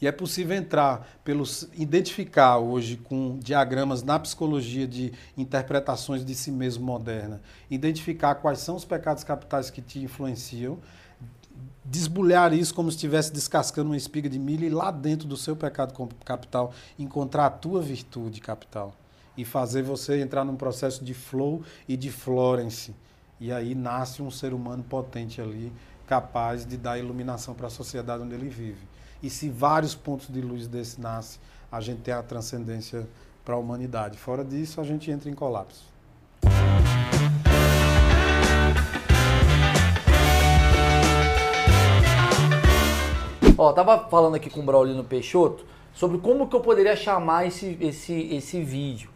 E é possível entrar, pelos, identificar hoje com diagramas na psicologia de interpretações de si mesmo moderna, identificar quais são os pecados capitais que te influenciam, desbulhar isso como se estivesse descascando uma espiga de milho e lá dentro do seu pecado capital encontrar a tua virtude capital e fazer você entrar num processo de flow e de Florence. E aí nasce um ser humano potente ali, capaz de dar iluminação para a sociedade onde ele vive. E se vários pontos de luz desse nascem, a gente tem a transcendência para a humanidade. Fora disso, a gente entra em colapso. Ó, tava falando aqui com o Braulino Peixoto sobre como que eu poderia chamar esse, esse, esse vídeo.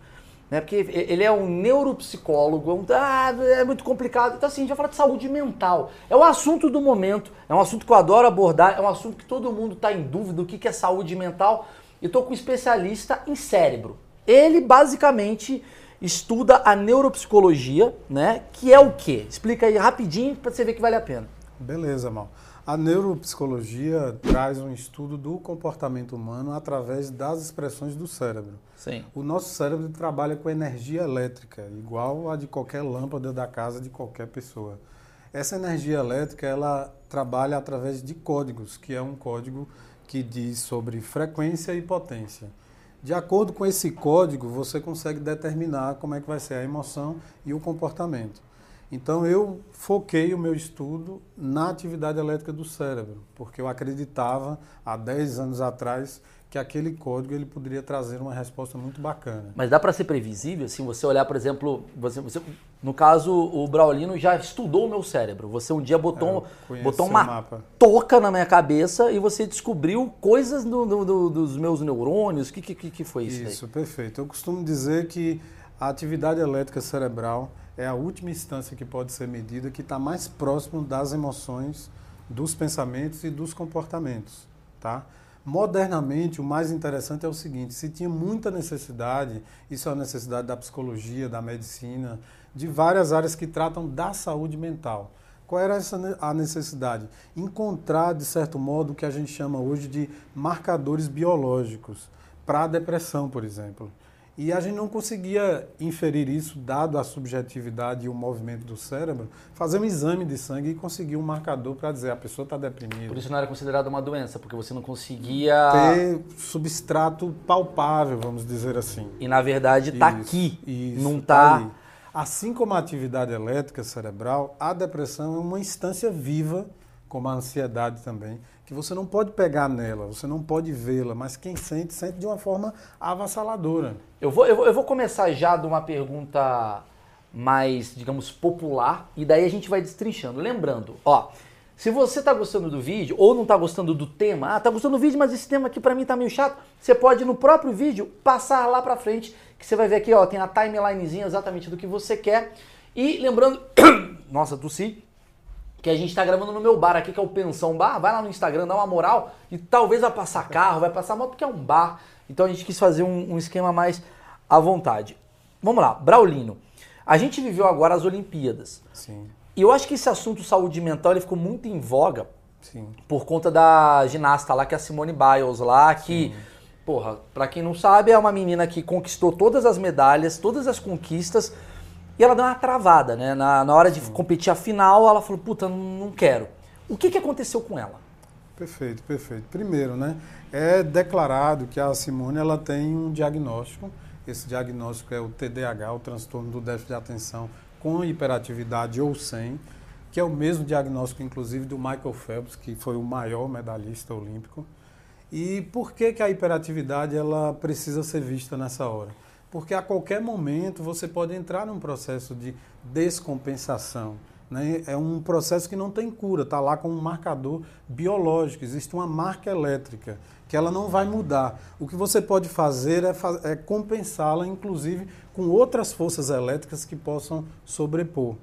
Né? Porque ele é um neuropsicólogo, é um, ah, é muito complicado. Então, assim, a gente vai falar de saúde mental. É o assunto do momento, é um assunto que eu adoro abordar, é um assunto que todo mundo está em dúvida do que, que é saúde mental. E estou com um especialista em cérebro. Ele basicamente estuda a neuropsicologia, né? Que é o quê? Explica aí rapidinho para você ver que vale a pena. Beleza, Mal. A neuropsicologia traz um estudo do comportamento humano através das expressões do cérebro. Sim. O nosso cérebro trabalha com energia elétrica, igual a de qualquer lâmpada da casa de qualquer pessoa. Essa energia elétrica, ela trabalha através de códigos, que é um código que diz sobre frequência e potência. De acordo com esse código, você consegue determinar como é que vai ser a emoção e o comportamento. Então eu foquei o meu estudo na atividade elétrica do cérebro, porque eu acreditava há 10 anos atrás que aquele código ele poderia trazer uma resposta muito bacana. Mas dá para ser previsível, assim, você olhar, por exemplo, você, você, no caso o Braulino já estudou o meu cérebro. Você um dia botou, é, botou uma mapa. toca na minha cabeça e você descobriu coisas do, do, do, dos meus neurônios. O que, que, que foi isso? Isso, perfeito. Eu costumo dizer que a atividade elétrica cerebral é a última instância que pode ser medida, que está mais próximo das emoções, dos pensamentos e dos comportamentos, tá? Modernamente, o mais interessante é o seguinte: se tinha muita necessidade, isso é a necessidade da psicologia, da medicina, de várias áreas que tratam da saúde mental. Qual era essa a necessidade? Encontrar, de certo modo, o que a gente chama hoje de marcadores biológicos para a depressão, por exemplo. E a gente não conseguia inferir isso, dado a subjetividade e o movimento do cérebro, fazer um exame de sangue e conseguir um marcador para dizer a pessoa está deprimida. Por isso não era considerado uma doença, porque você não conseguia. Ter substrato palpável, vamos dizer assim. E na verdade está aqui, isso, não está. Tá assim como a atividade elétrica cerebral, a depressão é uma instância viva, como a ansiedade também que você não pode pegar nela, você não pode vê-la, mas quem sente, sente de uma forma avassaladora. Eu vou, eu vou, eu vou começar já de uma pergunta mais, digamos, popular, e daí a gente vai destrinchando. Lembrando, ó, se você está gostando do vídeo ou não está gostando do tema, ah, tá gostando do vídeo, mas esse tema aqui para mim tá meio chato, você pode no próprio vídeo passar lá para frente, que você vai ver aqui, ó, tem a timelinezinha exatamente do que você quer. E lembrando, nossa, tossi, que a gente está gravando no meu bar aqui, que é o Pensão Bar. Vai lá no Instagram, dá uma moral e talvez vai passar carro, vai passar moto, porque é um bar. Então a gente quis fazer um, um esquema mais à vontade. Vamos lá, Braulino. A gente viveu agora as Olimpíadas. Sim. E eu acho que esse assunto saúde mental ele ficou muito em voga Sim. por conta da ginasta lá, que é a Simone Biles lá, que, Sim. porra, pra quem não sabe, é uma menina que conquistou todas as medalhas, todas as conquistas e ela deu uma travada, né? Na, na hora de competir a final, ela falou, puta, não, não quero. O que, que aconteceu com ela? Perfeito, perfeito. Primeiro, né? É declarado que a Simone ela tem um diagnóstico. Esse diagnóstico é o TDAH, o transtorno do déficit de atenção com hiperatividade ou sem, que é o mesmo diagnóstico, inclusive, do Michael Phelps, que foi o maior medalhista olímpico. E por que, que a hiperatividade ela precisa ser vista nessa hora? Porque a qualquer momento você pode entrar num processo de descompensação. Né? É um processo que não tem cura, está lá com um marcador biológico, existe uma marca elétrica que ela não vai mudar. O que você pode fazer é, é compensá-la, inclusive, com outras forças elétricas que possam sobrepor.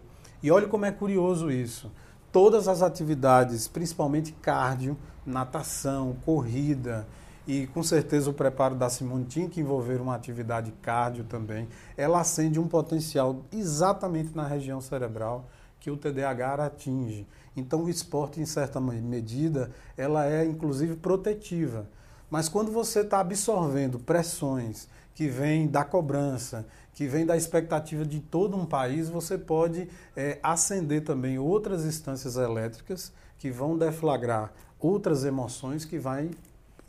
E olha como é curioso isso. Todas as atividades, principalmente cardio, natação, corrida, e com certeza o preparo da Simone tinha que envolver uma atividade cardio também. Ela acende um potencial exatamente na região cerebral que o TDAH atinge. Então o esporte, em certa medida, ela é inclusive protetiva. Mas quando você está absorvendo pressões que vêm da cobrança, que vêm da expectativa de todo um país, você pode é, acender também outras instâncias elétricas que vão deflagrar outras emoções que vai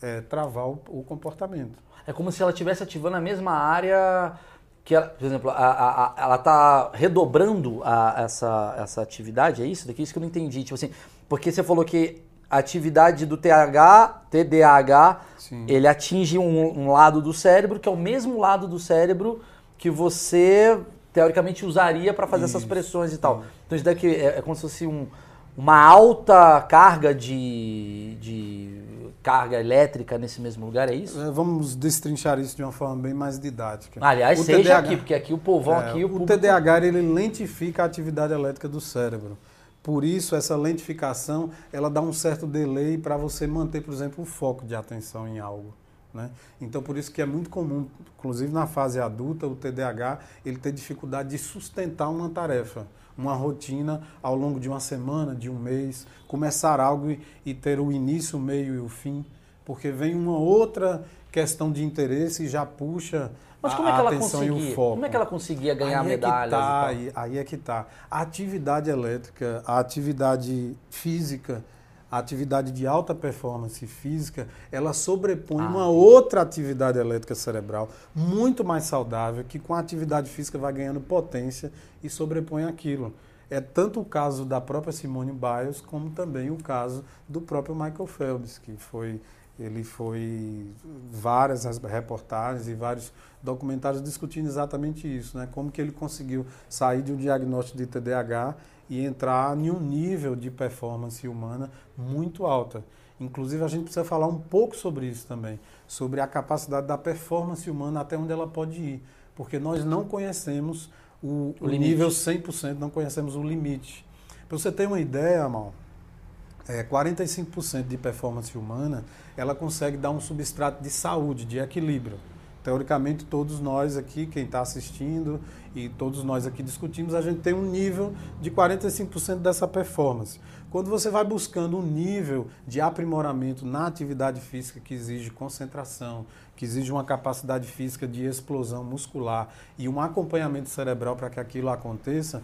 é, travar o, o, comportamento. É como se ela estivesse ativando a mesma área que, ela, por exemplo, a, a, a, ela está redobrando essa, essa atividade, é isso? Daqui isso que eu não entendi. Tipo assim, porque você falou que a atividade do TH, TDAH, Sim. ele atinge um, um, lado do cérebro que é o mesmo lado do cérebro que você teoricamente usaria para fazer isso. essas pressões e tal. Então isso daqui é, é como se fosse um, uma alta carga de, de carga elétrica nesse mesmo lugar, é isso? É, vamos destrinchar isso de uma forma bem mais didática. Aliás, o seja TDAH, aqui, porque aqui o povão é, aqui... O, o público... TDAH ele lentifica a atividade elétrica do cérebro. Por isso, essa lentificação, ela dá um certo delay para você manter, por exemplo, o foco de atenção em algo. Né? Então, por isso que é muito comum, inclusive na fase adulta, o TDAH, ele ter dificuldade de sustentar uma tarefa, uma rotina ao longo de uma semana, de um mês, começar algo e, e ter o início, o meio e o fim, porque vem uma outra questão de interesse e já puxa mas como é que ela conseguia? Como é que ela conseguia ganhar aí medalhas? É tá, aí, aí, é que tá. A atividade elétrica, a atividade física, a atividade de alta performance física, ela sobrepõe ah. uma outra atividade elétrica cerebral muito mais saudável, que com a atividade física vai ganhando potência e sobrepõe aquilo. É tanto o caso da própria Simone Biles, como também o caso do próprio Michael Phelps, que foi ele foi várias reportagens e vários documentários discutindo exatamente isso, né? Como que ele conseguiu sair de um diagnóstico de TDAH e entrar em um nível de performance humana muito alta. Inclusive a gente precisa falar um pouco sobre isso também, sobre a capacidade da performance humana até onde ela pode ir, porque nós não conhecemos o, o, nível 100%, não conhecemos o limite. Para você ter uma ideia, Mal, é, 45% de performance humana, ela consegue dar um substrato de saúde, de equilíbrio. Teoricamente, todos nós aqui, quem está assistindo e todos nós aqui discutimos, a gente tem um nível de 45% dessa performance. Quando você vai buscando um nível de aprimoramento na atividade física que exige concentração, que exige uma capacidade física de explosão muscular e um acompanhamento cerebral para que aquilo aconteça,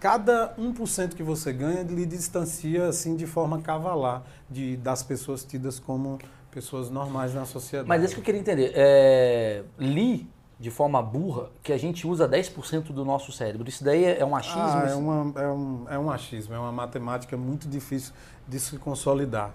cada 1% que você ganha lhe distancia assim de forma cavalar de, das pessoas tidas como pessoas normais na sociedade. Mas isso que eu queria entender. É, li de forma burra que a gente usa 10% do nosso cérebro. Isso daí é um achismo? Ah, é, uma, é, um, é um achismo, é uma matemática muito difícil de se consolidar.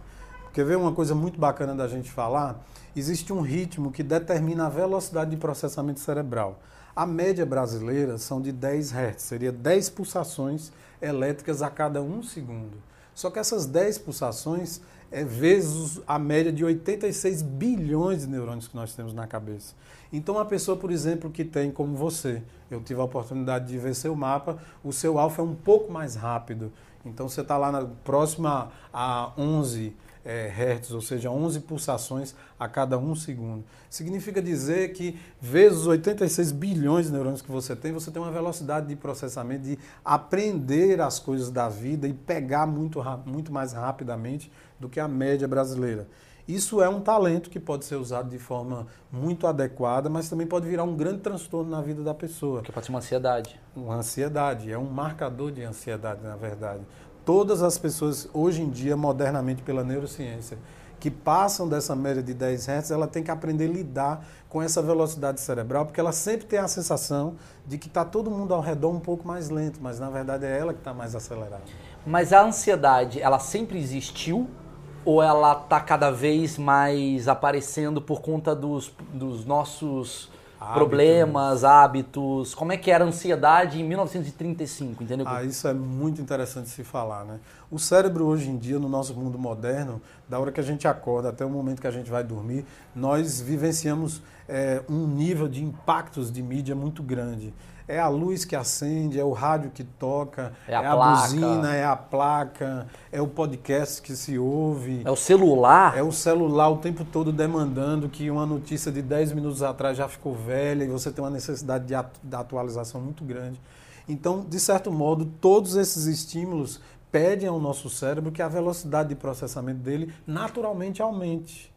Quer ver uma coisa muito bacana da gente falar? Existe um ritmo que determina a velocidade de processamento cerebral. A média brasileira são de 10 Hz, seria 10 pulsações elétricas a cada um segundo. Só que essas 10 pulsações é vezes a média de 86 bilhões de neurônios que nós temos na cabeça. Então, uma pessoa, por exemplo, que tem como você, eu tive a oportunidade de ver seu mapa, o seu alfa é um pouco mais rápido. Então, você está lá na próxima a 11 é, hertz, ou seja, 11 pulsações a cada um segundo. Significa dizer que, vezes os 86 bilhões de neurônios que você tem, você tem uma velocidade de processamento, de aprender as coisas da vida e pegar muito, muito mais rapidamente do que a média brasileira. Isso é um talento que pode ser usado de forma muito adequada, mas também pode virar um grande transtorno na vida da pessoa. Que pode ser uma ansiedade. Uma ansiedade, é um marcador de ansiedade, na verdade todas as pessoas, hoje em dia, modernamente pela neurociência, que passam dessa média de 10 Hz, ela tem que aprender a lidar com essa velocidade cerebral, porque ela sempre tem a sensação de que está todo mundo ao redor um pouco mais lento, mas na verdade é ela que está mais acelerada. Mas a ansiedade, ela sempre existiu ou ela está cada vez mais aparecendo por conta dos, dos nossos hábitos. problemas, hábitos. Como é que era a ansiedade em 1935, entendeu? Ah, isso é muito interessante se falar, né? O cérebro hoje em dia, no nosso mundo moderno, da hora que a gente acorda até o momento que a gente vai dormir, nós vivenciamos é, um nível de impactos de mídia muito grande. É a luz que acende, é o rádio que toca, é a, é a buzina, é a placa, é o podcast que se ouve. É o celular. É o celular o tempo todo demandando que uma notícia de 10 minutos atrás já ficou velha e você tem uma necessidade de, de atualização muito grande. Então, de certo modo, todos esses estímulos pedem ao nosso cérebro que a velocidade de processamento dele naturalmente aumente.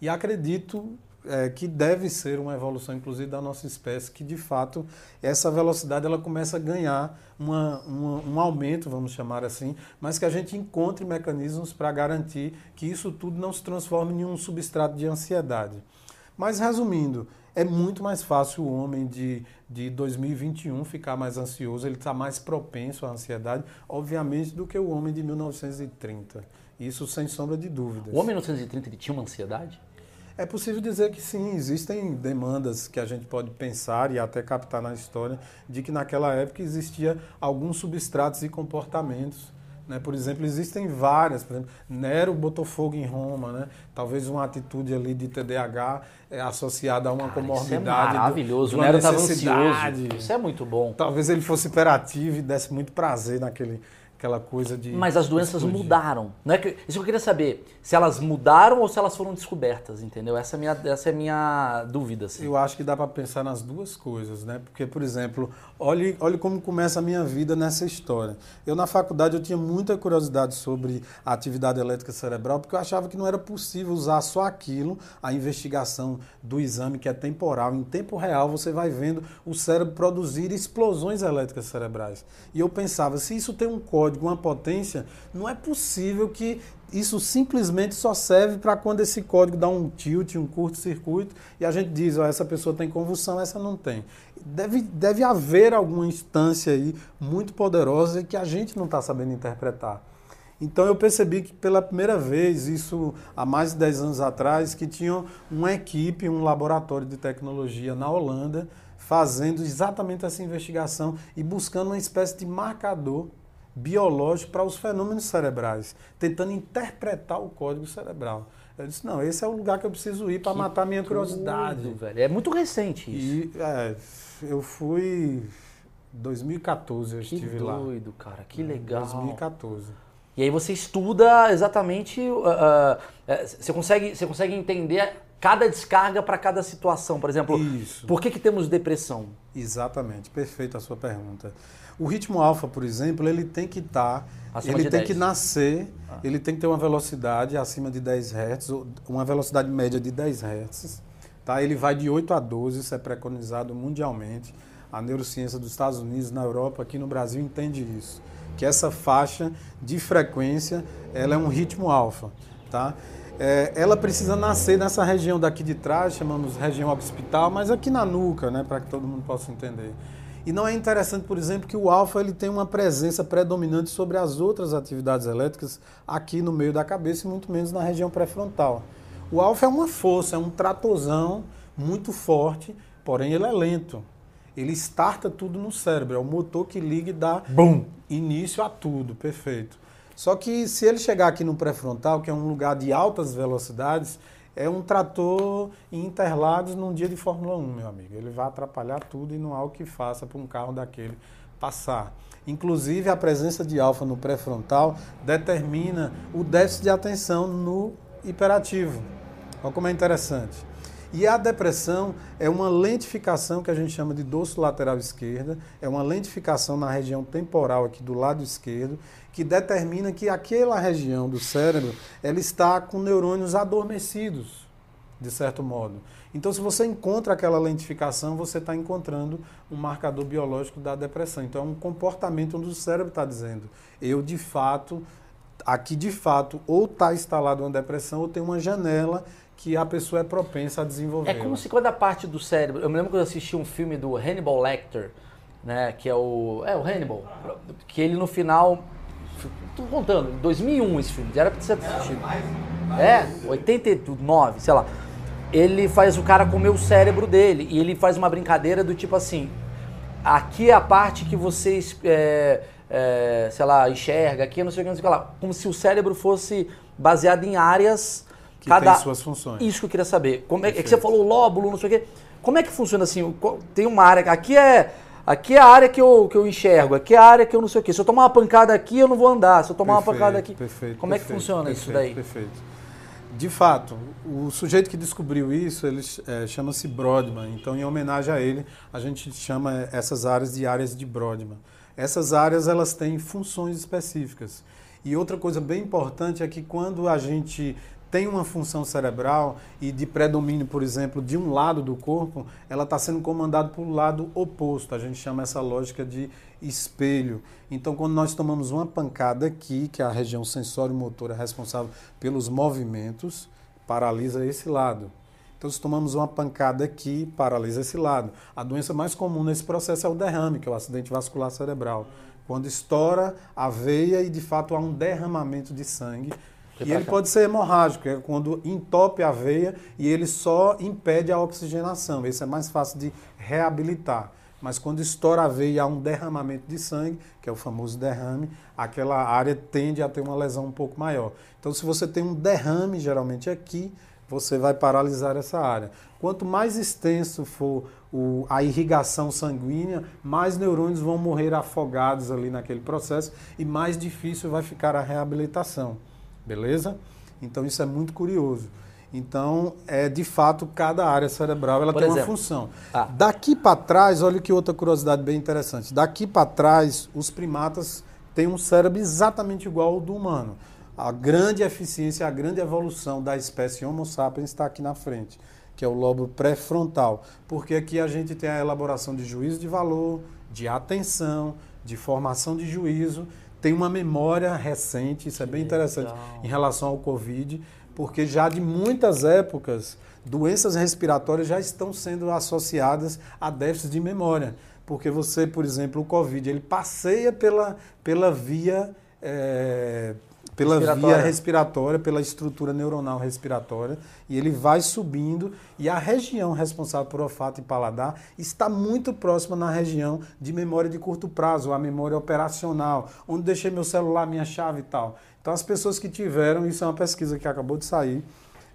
E acredito é, que deve ser uma evolução, inclusive, da nossa espécie, que de fato essa velocidade ela começa a ganhar uma, uma, um aumento, vamos chamar assim, mas que a gente encontre mecanismos para garantir que isso tudo não se transforme em um substrato de ansiedade. Mas resumindo, é muito mais fácil o homem de, de 2021 ficar mais ansioso, ele está mais propenso à ansiedade, obviamente, do que o homem de 1930. Isso sem sombra de dúvidas. O homem de 1930 ele tinha uma ansiedade? É possível dizer que sim, existem demandas que a gente pode pensar e até captar na história de que naquela época existia alguns substratos e comportamentos. Né? Por exemplo, existem várias. Por exemplo, Nero botou fogo em Roma, né? talvez uma atitude ali de TDAH é, associada a uma Cara, comorbidade. Isso é maravilhoso, do, Nero estava ansioso. Isso é muito bom. Talvez ele fosse hiperativo e desse muito prazer naquele aquela coisa de. Mas as doenças explodir. mudaram. Não é que, isso que eu queria saber. Se elas mudaram ou se elas foram descobertas, entendeu? Essa é a minha, essa é minha dúvida. Assim. Eu acho que dá para pensar nas duas coisas, né? Porque, por exemplo, olhe, olhe como começa a minha vida nessa história. Eu, na faculdade, eu tinha muita curiosidade sobre a atividade elétrica cerebral, porque eu achava que não era possível usar só aquilo, a investigação do exame, que é temporal. Em tempo real, você vai vendo o cérebro produzir explosões elétricas cerebrais. E eu pensava, se isso tem um código código, uma potência, não é possível que isso simplesmente só serve para quando esse código dá um tilt, um curto-circuito, e a gente diz, ó, essa pessoa tem convulsão, essa não tem. Deve, deve haver alguma instância aí muito poderosa que a gente não está sabendo interpretar. Então eu percebi que pela primeira vez, isso há mais de 10 anos atrás, que tinha uma equipe, um laboratório de tecnologia na Holanda, fazendo exatamente essa investigação e buscando uma espécie de marcador biológico para os fenômenos cerebrais, tentando interpretar o código cerebral. Eu disse, não, esse é o lugar que eu preciso ir para matar minha curiosidade. Tudo, velho. É muito recente isso. E, é, eu fui... 2014 eu que estive doido, lá. Que doido, cara. Que legal. 2014. E aí você estuda exatamente... Uh, uh, você, consegue, você consegue entender cada descarga para cada situação. Por exemplo, Isso. por que, que temos depressão? Exatamente. Perfeita a sua pergunta. O ritmo alfa, por exemplo, ele tem que estar, tá, ele tem 10. que nascer, ah. ele tem que ter uma velocidade acima de 10 Hz, uma velocidade média de 10 Hz. Tá? Ele vai de 8 a 12, isso é preconizado mundialmente. A neurociência dos Estados Unidos, na Europa, aqui no Brasil, entende isso. Que essa faixa de frequência, ela é um ritmo alfa. Tá? É, ela precisa nascer nessa região daqui de trás, chamamos região occipital, mas aqui na nuca, né, para que todo mundo possa entender. E não é interessante, por exemplo, que o alfa ele tem uma presença predominante sobre as outras atividades elétricas aqui no meio da cabeça e muito menos na região pré-frontal. O alfa é uma força, é um tratorzão muito forte, porém ele é lento. Ele starta tudo no cérebro, é o motor que liga e dá Boom. início a tudo, perfeito. Só que se ele chegar aqui no pré-frontal, que é um lugar de altas velocidades, é um trator em Interlagos num dia de Fórmula 1, meu amigo. Ele vai atrapalhar tudo e não há o que faça para um carro daquele passar. Inclusive, a presença de alfa no pré-frontal determina o déficit de atenção no hiperativo. Olha como é interessante. E a depressão é uma lentificação que a gente chama de dorso lateral esquerda, é uma lentificação na região temporal aqui do lado esquerdo, que determina que aquela região do cérebro ela está com neurônios adormecidos, de certo modo. Então, se você encontra aquela lentificação, você está encontrando um marcador biológico da depressão. Então, é um comportamento onde o cérebro está dizendo: eu de fato, aqui de fato, ou está instalado uma depressão, ou tem uma janela que a pessoa é propensa a desenvolver. É como se cada parte do cérebro. Eu me lembro que eu assisti um filme do Hannibal Lecter, né, que é o é o Hannibal, que ele no final tô contando, 2001 esse filme, já era pra ser assistido. É, 89, sei lá. Ele faz o cara comer o cérebro dele e ele faz uma brincadeira do tipo assim: aqui é a parte que vocês, é, é, sei lá, enxerga, aqui não sei o que, não sei o que lá. Como se o cérebro fosse baseado em áreas que cada... tem suas funções. Isso que eu queria saber. Como é, é que você falou lóbulo, não sei o quê. Como é que funciona assim? Tem uma área. Aqui é. Aqui é a área que eu, que eu enxergo, aqui é a área que eu não sei o quê. Se eu tomar uma pancada aqui, eu não vou andar. Se eu tomar perfeito, uma pancada aqui. Perfeito, como perfeito, é que funciona isso daí? Perfeito. De fato, o sujeito que descobriu isso, ele é, chama-se Brodmann. Então, em homenagem a ele, a gente chama essas áreas de áreas de Brodmann. Essas áreas elas têm funções específicas. E outra coisa bem importante é que quando a gente tem uma função cerebral e de predomínio, por exemplo, de um lado do corpo, ela está sendo comandada pelo lado oposto. A gente chama essa lógica de espelho. Então, quando nós tomamos uma pancada aqui, que é a região sensório-motora responsável pelos movimentos, paralisa esse lado. Então, se tomamos uma pancada aqui, paralisa esse lado. A doença mais comum nesse processo é o derrame, que é o acidente vascular cerebral. Quando estoura a veia e de fato há um derramamento de sangue e ele pode ser hemorrágico, é quando entope a veia e ele só impede a oxigenação. Esse é mais fácil de reabilitar. Mas quando estoura a veia e há um derramamento de sangue, que é o famoso derrame, aquela área tende a ter uma lesão um pouco maior. Então, se você tem um derrame, geralmente aqui, você vai paralisar essa área. Quanto mais extenso for o, a irrigação sanguínea, mais neurônios vão morrer afogados ali naquele processo e mais difícil vai ficar a reabilitação. Beleza? Então isso é muito curioso. Então, é de fato, cada área cerebral ela Por tem exemplo, uma função. Ah. Daqui para trás, olha que outra curiosidade bem interessante. Daqui para trás, os primatas têm um cérebro exatamente igual ao do humano. A grande eficiência, a grande evolução da espécie Homo sapiens está aqui na frente, que é o lobo pré-frontal. Porque aqui a gente tem a elaboração de juízo de valor, de atenção, de formação de juízo tem uma memória recente, isso é bem interessante, em relação ao Covid, porque já de muitas épocas, doenças respiratórias já estão sendo associadas a déficit de memória. Porque você, por exemplo, o Covid, ele passeia pela, pela via é, pela respiratória. via respiratória, pela estrutura neuronal respiratória, e ele vai subindo, e a região responsável por olfato e paladar está muito próxima na região de memória de curto prazo, a memória operacional, onde deixei meu celular, minha chave e tal. Então, as pessoas que tiveram, isso é uma pesquisa que acabou de sair,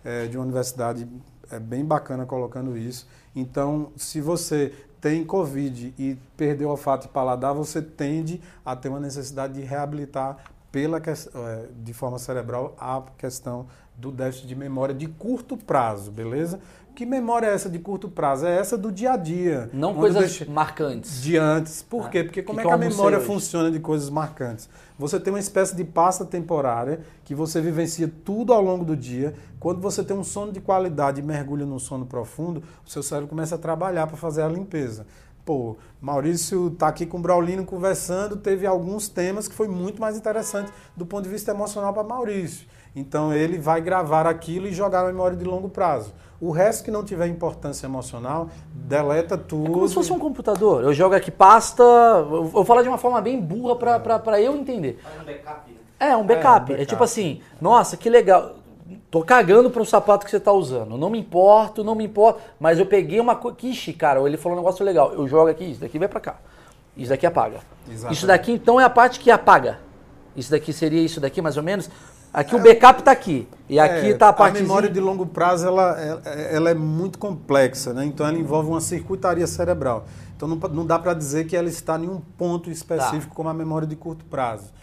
é, de uma universidade é bem bacana colocando isso. Então, se você tem Covid e perdeu olfato e paladar, você tende a ter uma necessidade de reabilitar pela, é, de forma cerebral a questão do déficit de memória de curto prazo, beleza? Que memória é essa de curto prazo? É essa do dia a dia. Não coisas marcantes. De antes. Por ah, quê? Porque como que é que a memória funciona de coisas marcantes? Você tem uma espécie de pasta temporária que você vivencia tudo ao longo do dia. Quando você tem um sono de qualidade e mergulha num sono profundo, o seu cérebro começa a trabalhar para fazer a limpeza. Pô, Maurício está aqui com o Braulino conversando, teve alguns temas que foi muito mais interessante do ponto de vista emocional para Maurício. Então ele vai gravar aquilo e jogar na memória de longo prazo. O resto que não tiver importância emocional, deleta tudo. É como se fosse um computador. Eu jogo aqui pasta. Eu vou falar de uma forma bem burra para eu entender. É um backup, né? É, um backup. É, um backup. é tipo assim, nossa, que legal. Tô cagando para o sapato que você tá usando. Não me importo, não me importo. Mas eu peguei uma coisa. Ixi, cara, ele falou um negócio legal. Eu jogo aqui, isso daqui vai para cá. Isso daqui apaga. Exatamente. Isso daqui então é a parte que apaga. Isso daqui seria isso daqui mais ou menos. Aqui é, o backup está aqui. E aqui está é, a parte. A memória de longo prazo ela, ela, ela, é muito complexa, né? Então ela envolve uma circuitaria cerebral. Então não, não dá para dizer que ela está em um ponto específico tá. como a memória de curto prazo.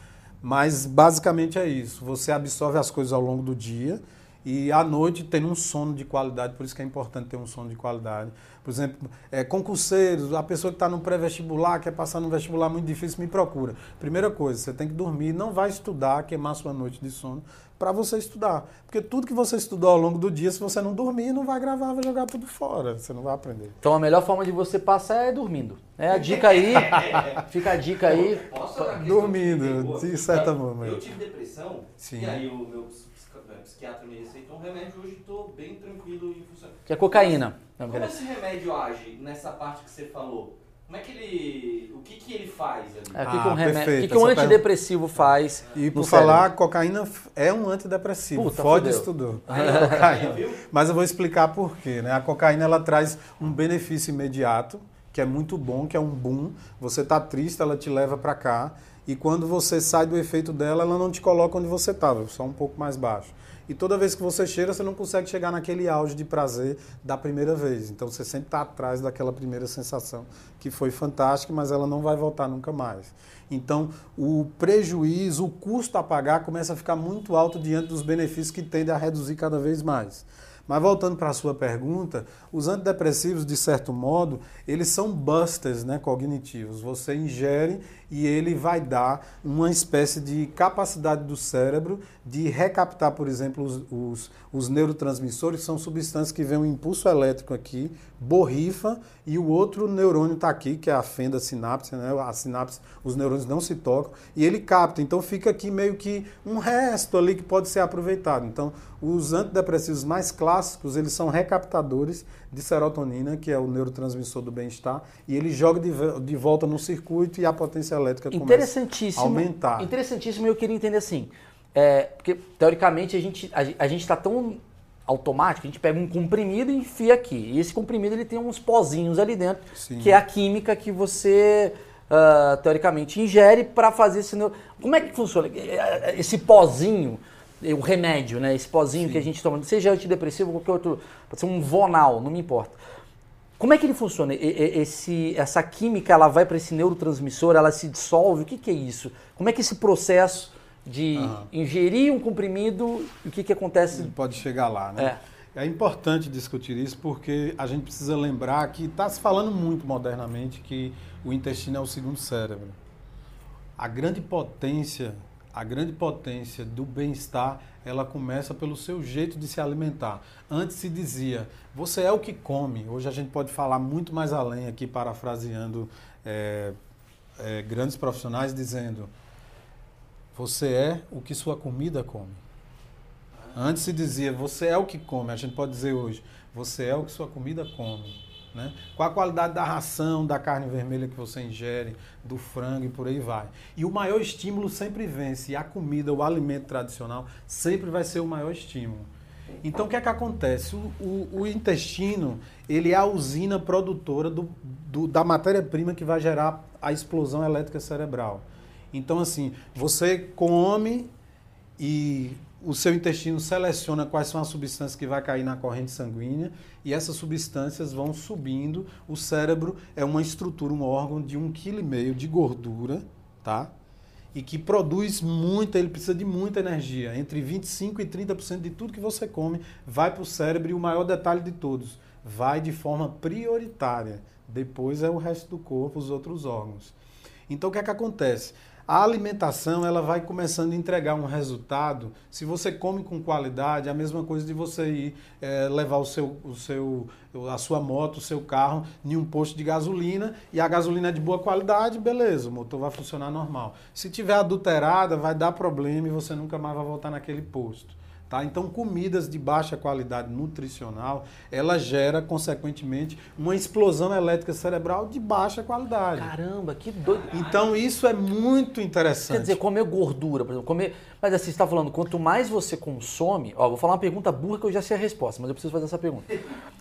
Mas basicamente é isso. Você absorve as coisas ao longo do dia e à noite tendo um sono de qualidade, por isso que é importante ter um sono de qualidade. Por exemplo, é, concurseiros, a pessoa que está no pré-vestibular, quer passar num vestibular muito difícil, me procura. Primeira coisa, você tem que dormir, não vai estudar, queimar sua noite de sono, para você estudar. Porque tudo que você estudou ao longo do dia, se você não dormir, não vai gravar, vai jogar tudo fora, você não vai aprender. Então a melhor forma de você passar é dormindo. É a dica aí, fica a dica aí. Dormindo, de certa forma. Eu tive depressão, Sim. e aí o meu psiquiatra me receitou um remédio, hoje estou bem tranquilo em função. Que é cocaína. Como, como esse remédio age nessa parte que você falou? Como é que ele. O que, que ele faz ali? É, o que, ah, que um, remédio, que, que um antidepressivo faz? E por falar, cocaína é um antidepressivo. Puta, Ford estudou. Mas eu vou explicar por quê. Né? A cocaína ela traz um benefício imediato, que é muito bom, que é um boom. Você está triste, ela te leva para cá. E quando você sai do efeito dela, ela não te coloca onde você estava, só um pouco mais baixo. E toda vez que você cheira, você não consegue chegar naquele auge de prazer da primeira vez. Então você sempre está atrás daquela primeira sensação, que foi fantástica, mas ela não vai voltar nunca mais. Então o prejuízo, o custo a pagar começa a ficar muito alto diante dos benefícios que tende a reduzir cada vez mais. Mas voltando para a sua pergunta, os antidepressivos, de certo modo, eles são busters né, cognitivos. Você ingere e ele vai dar uma espécie de capacidade do cérebro de recaptar, por exemplo, os, os, os neurotransmissores, que são substâncias que vêm um impulso elétrico aqui, borrifa, e o outro neurônio está aqui, que é a fenda sinapse, né? a sinapse, os neurônios não se tocam, e ele capta. Então fica aqui meio que um resto ali que pode ser aproveitado. Então, os antidepressivos mais clássicos, eles são recaptadores de serotonina, que é o neurotransmissor do bem-estar, e ele joga de, de volta no circuito e a potência elétrica começa a aumentar. Interessantíssimo, eu queria entender assim, é, porque teoricamente a gente a, a gente está tão automático, a gente pega um comprimido e enfia aqui. E esse comprimido ele tem uns pozinhos ali dentro, Sim. que é a química que você uh, teoricamente ingere para fazer esse. Como é que funciona esse pozinho? O remédio, né? Esse pozinho Sim. que a gente toma, seja antidepressivo ou qualquer outro, pode ser um vonal, não me importa. Como é que ele funciona? Esse, essa química ela vai para esse neurotransmissor, ela se dissolve? O que, que é isso? Como é que esse processo de uhum. ingerir um comprimido e o que, que acontece? Ele pode chegar lá, né? É. é importante discutir isso porque a gente precisa lembrar que está se falando muito modernamente que o intestino é o segundo cérebro. A grande potência, a grande potência do bem-estar, ela começa pelo seu jeito de se alimentar. Antes se dizia, você é o que come. Hoje a gente pode falar muito mais além aqui, parafraseando é, é, grandes profissionais, dizendo, você é o que sua comida come. Antes se dizia, você é o que come. A gente pode dizer hoje, você é o que sua comida come. Né? Qual a qualidade da ração, da carne vermelha que você ingere, do frango e por aí vai. E o maior estímulo sempre vence. E a comida, o alimento tradicional, sempre vai ser o maior estímulo. Então o que é que acontece? O, o, o intestino ele é a usina produtora do, do, da matéria-prima que vai gerar a explosão elétrica cerebral. Então, assim, você come e o seu intestino seleciona quais são as substâncias que vai cair na corrente sanguínea e essas substâncias vão subindo. O cérebro é uma estrutura, um órgão de um quilo e meio de gordura, tá? E que produz muita, ele precisa de muita energia. Entre 25 e 30% de tudo que você come vai para o cérebro e o maior detalhe de todos, vai de forma prioritária. Depois é o resto do corpo, os outros órgãos. Então o que é que acontece? A alimentação ela vai começando a entregar um resultado. Se você come com qualidade, é a mesma coisa de você ir é, levar o seu, o seu, a sua moto, o seu carro em um posto de gasolina e a gasolina é de boa qualidade, beleza, o motor vai funcionar normal. Se tiver adulterada, vai dar problema e você nunca mais vai voltar naquele posto. Tá? Então, comidas de baixa qualidade nutricional, ela gera, consequentemente, uma explosão elétrica cerebral de baixa qualidade. Caramba, que doido. Então, isso é muito interessante. Quer dizer, comer gordura, por exemplo, comer... Mas assim, você está falando, quanto mais você consome... Ó, vou falar uma pergunta burra que eu já sei a resposta, mas eu preciso fazer essa pergunta.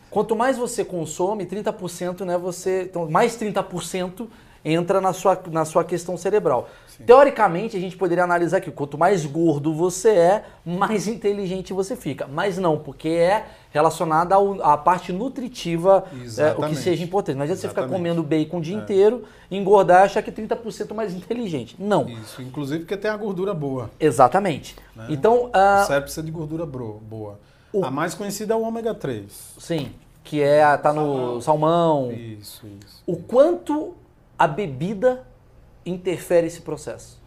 Quanto mais você consome, 30%, né, você... Então, mais 30% entra na sua, na sua questão cerebral. Sim. Teoricamente, a gente poderia analisar que quanto mais gordo você é, mais inteligente você fica. Mas não, porque é relacionada à parte nutritiva, é, o que seja importante. Não adianta você ficar comendo bacon o dia é. inteiro, engordar e achar que 30% mais inteligente. Não. Isso, inclusive porque tem a gordura boa. Exatamente. Né? Então, uh... O cérebro precisa de gordura boa. O... A mais conhecida é o ômega 3. Sim, que é tá no salmão. salmão. Isso, isso. O quanto a bebida interfere esse processo?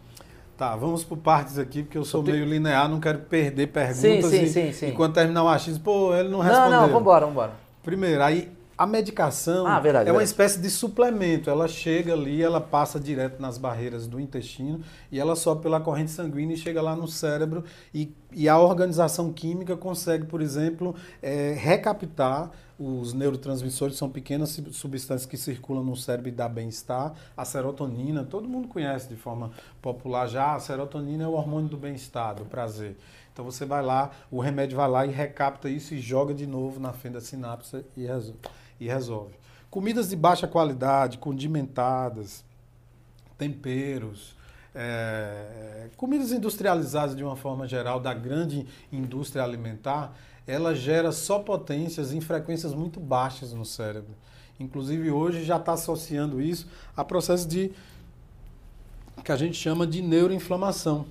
Tá, vamos por partes aqui, porque eu sou eu meio linear, não quero perder perguntas. Sim, sim, e, sim, sim. E quando terminar o achismo, pô, ele não respondeu. Não, não, vambora, vambora. Primeiro, aí a medicação ah, verdade, é uma verdade. espécie de suplemento. Ela chega ali, ela passa direto nas barreiras do intestino e ela sobe pela corrente sanguínea e chega lá no cérebro. E, e a organização química consegue, por exemplo, é, recaptar os neurotransmissores são pequenas substâncias que circulam no cérebro e dá bem-estar. A serotonina, todo mundo conhece de forma popular já. A serotonina é o hormônio do bem-estar, do prazer. Então você vai lá, o remédio vai lá e recapta isso e joga de novo na fenda sinapse e resolve. E resolve. Comidas de baixa qualidade, condimentadas, temperos, é, comidas industrializadas de uma forma geral da grande indústria alimentar, ela gera só potências em frequências muito baixas no cérebro. Inclusive hoje já está associando isso a processos de que a gente chama de neuroinflamação.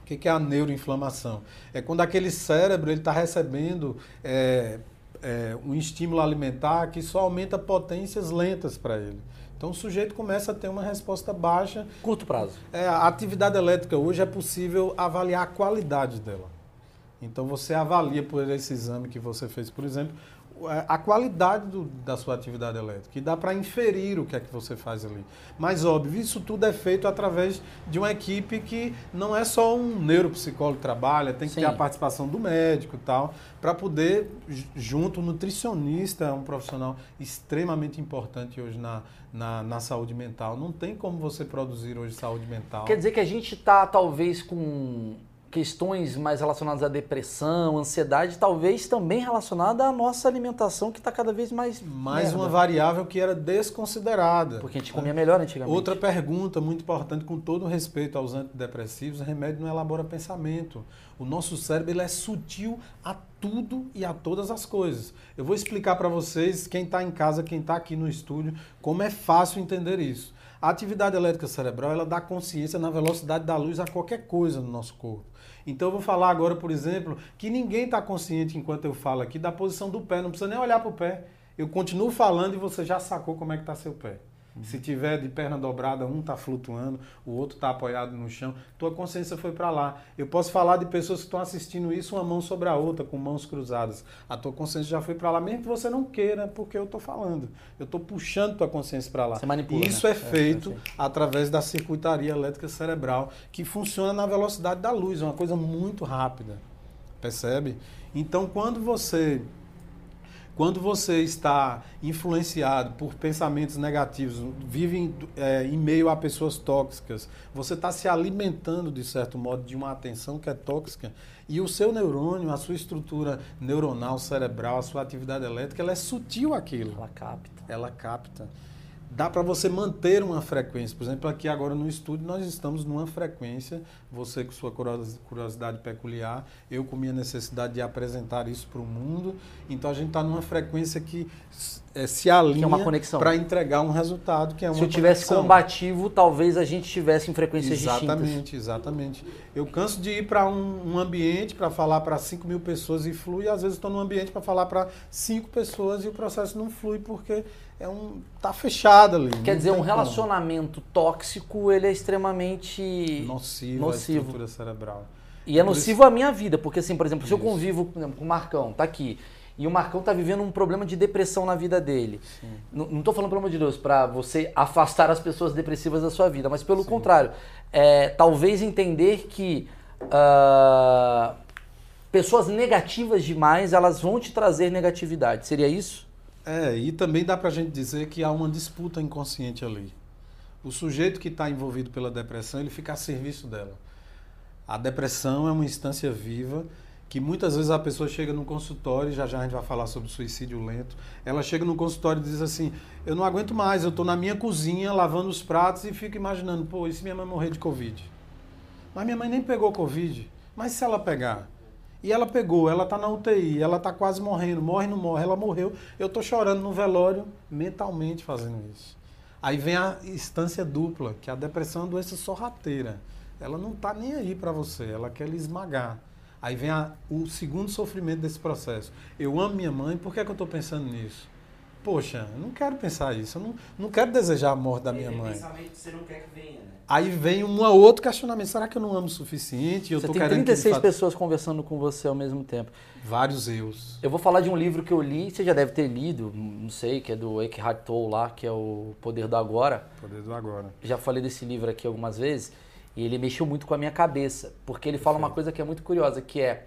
O que é a neuroinflamação? É quando aquele cérebro está recebendo é, é, um estímulo alimentar que só aumenta potências lentas para ele. Então o sujeito começa a ter uma resposta baixa. Curto prazo. É, a atividade elétrica hoje é possível avaliar a qualidade dela. Então você avalia por esse exame que você fez, por exemplo, a qualidade do, da sua atividade elétrica. E dá para inferir o que é que você faz ali. Mas, óbvio, isso tudo é feito através de uma equipe que não é só um neuropsicólogo que trabalha, tem que Sim. ter a participação do médico e tal, para poder, junto, o nutricionista é um profissional extremamente importante hoje na, na, na, saúde mental. Não tem como você produzir hoje saúde mental. Quer dizer que a gente está, talvez, com questões mais relacionadas à depressão, ansiedade, talvez também relacionada à nossa alimentação que está cada vez mais. Mais merda. uma variável que era desconsiderada. Porque a gente comia melhor antigamente. Outra pergunta muito importante, com todo respeito aos antidepressivos: remédio não elabora pensamento. O nosso cérebro ele é sutil a tudo e a todas as coisas. Eu vou explicar para vocês, quem está em casa, quem está aqui no estúdio, como é fácil entender isso. A atividade elétrica cerebral ela dá consciência na velocidade da luz a qualquer coisa no nosso corpo. Então eu vou falar agora, por exemplo, que ninguém está consciente enquanto eu falo aqui da posição do pé, não precisa nem olhar para o pé. Eu continuo falando e você já sacou como é que está seu pé. Se tiver de perna dobrada, um está flutuando, o outro está apoiado no chão, tua consciência foi para lá. Eu posso falar de pessoas que estão assistindo isso, uma mão sobre a outra, com mãos cruzadas. A tua consciência já foi para lá, mesmo que você não queira, porque eu estou falando. Eu estou puxando tua consciência para lá. Você manipula, e isso né? é feito é, através da circuitaria elétrica cerebral, que funciona na velocidade da luz, é uma coisa muito rápida. Percebe? Então, quando você quando você está influenciado por pensamentos negativos, vive é, em meio a pessoas tóxicas, você está se alimentando, de certo modo, de uma atenção que é tóxica. E o seu neurônio, a sua estrutura neuronal, cerebral, a sua atividade elétrica, ela é sutil aquilo. Ela capta. Ela capta dá para você manter uma frequência. Por exemplo, aqui agora no estúdio nós estamos numa frequência, você com sua curiosidade peculiar, eu com minha necessidade de apresentar isso para o mundo. Então a gente está numa frequência que é, se alinha é para entregar um resultado que é uma Se eu tivesse combativo, talvez a gente estivesse em frequências exatamente, distintas. Exatamente, exatamente. Eu canso de ir para um, um, ambiente para falar para 5 mil pessoas e flui, e às vezes estou num ambiente para falar para 5 pessoas e o processo não flui porque é um tá fechado ali. Quer dizer, um relacionamento como. tóxico, ele é extremamente nocivo, nocivo. à estrutura cerebral. E é nocivo isso... à minha vida, porque assim, por exemplo, se eu convivo exemplo, com o Marcão, tá aqui, e o Marcão tá vivendo um problema de depressão na vida dele. Não estou falando, pelo amor de Deus, para você afastar as pessoas depressivas da sua vida, mas pelo Sim. contrário, é, talvez entender que uh, pessoas negativas demais, elas vão te trazer negatividade. Seria isso? É, e também dá para a gente dizer que há uma disputa inconsciente ali. O sujeito que está envolvido pela depressão, ele fica a serviço dela. A depressão é uma instância viva que muitas vezes a pessoa chega no consultório, já já a gente vai falar sobre suicídio lento, ela chega no consultório e diz assim, eu não aguento mais, eu estou na minha cozinha lavando os pratos e fico imaginando, pô, e se minha mãe morrer de Covid? Mas minha mãe nem pegou Covid, mas se ela pegar? E ela pegou, ela está na UTI, ela está quase morrendo, morre não morre, ela morreu. Eu estou chorando no velório mentalmente fazendo isso. Aí vem a instância dupla, que a depressão é uma doença sorrateira. Ela não está nem aí para você, ela quer lhe esmagar. Aí vem a, o segundo sofrimento desse processo. Eu amo minha mãe, por que, é que eu estou pensando nisso? Poxa, eu não quero pensar isso, eu não, não quero desejar a morte da minha mãe. pensamento que você não quer que venha, né? Aí vem um outro questionamento. Será que eu não amo o suficiente? Eu você tem 36 fato... pessoas conversando com você ao mesmo tempo. Vários eus. Eu vou falar de um livro que eu li, você já deve ter lido, não sei, que é do Eckhart Tolle lá, que é o Poder do Agora. Poder do Agora. Já falei desse livro aqui algumas vezes e ele mexeu muito com a minha cabeça, porque ele fala uma coisa que é muito curiosa, que é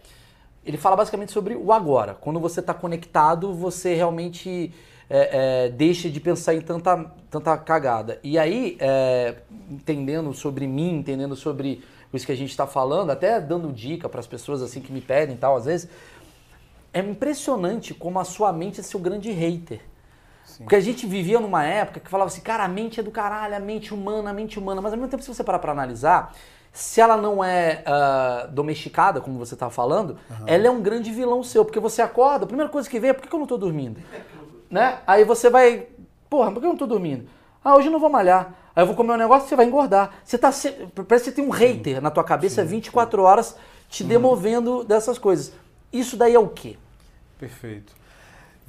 ele fala basicamente sobre o agora. Quando você está conectado, você realmente é, é, deixa de pensar em tanta, tanta cagada. E aí, é, entendendo sobre mim, entendendo sobre isso que a gente está falando, até dando dica para as pessoas assim que me pedem tal, às vezes, é impressionante como a sua mente é seu grande hater. Sim. Porque a gente vivia numa época que falava assim, cara, a mente é do caralho, a mente humana, a mente humana. Mas ao mesmo tempo, se você parar para analisar, se ela não é uh, domesticada, como você está falando, uhum. ela é um grande vilão seu. Porque você acorda, a primeira coisa que vem é por que eu não estou dormindo? Né? Aí você vai, porra, por que eu não tô dormindo? Ah, hoje eu não vou malhar. Aí eu vou comer um negócio você vai engordar. Você tá se... Parece que você tem um hater sim, na tua cabeça sim, 24 sim. horas te uhum. demovendo dessas coisas. Isso daí é o quê? Perfeito.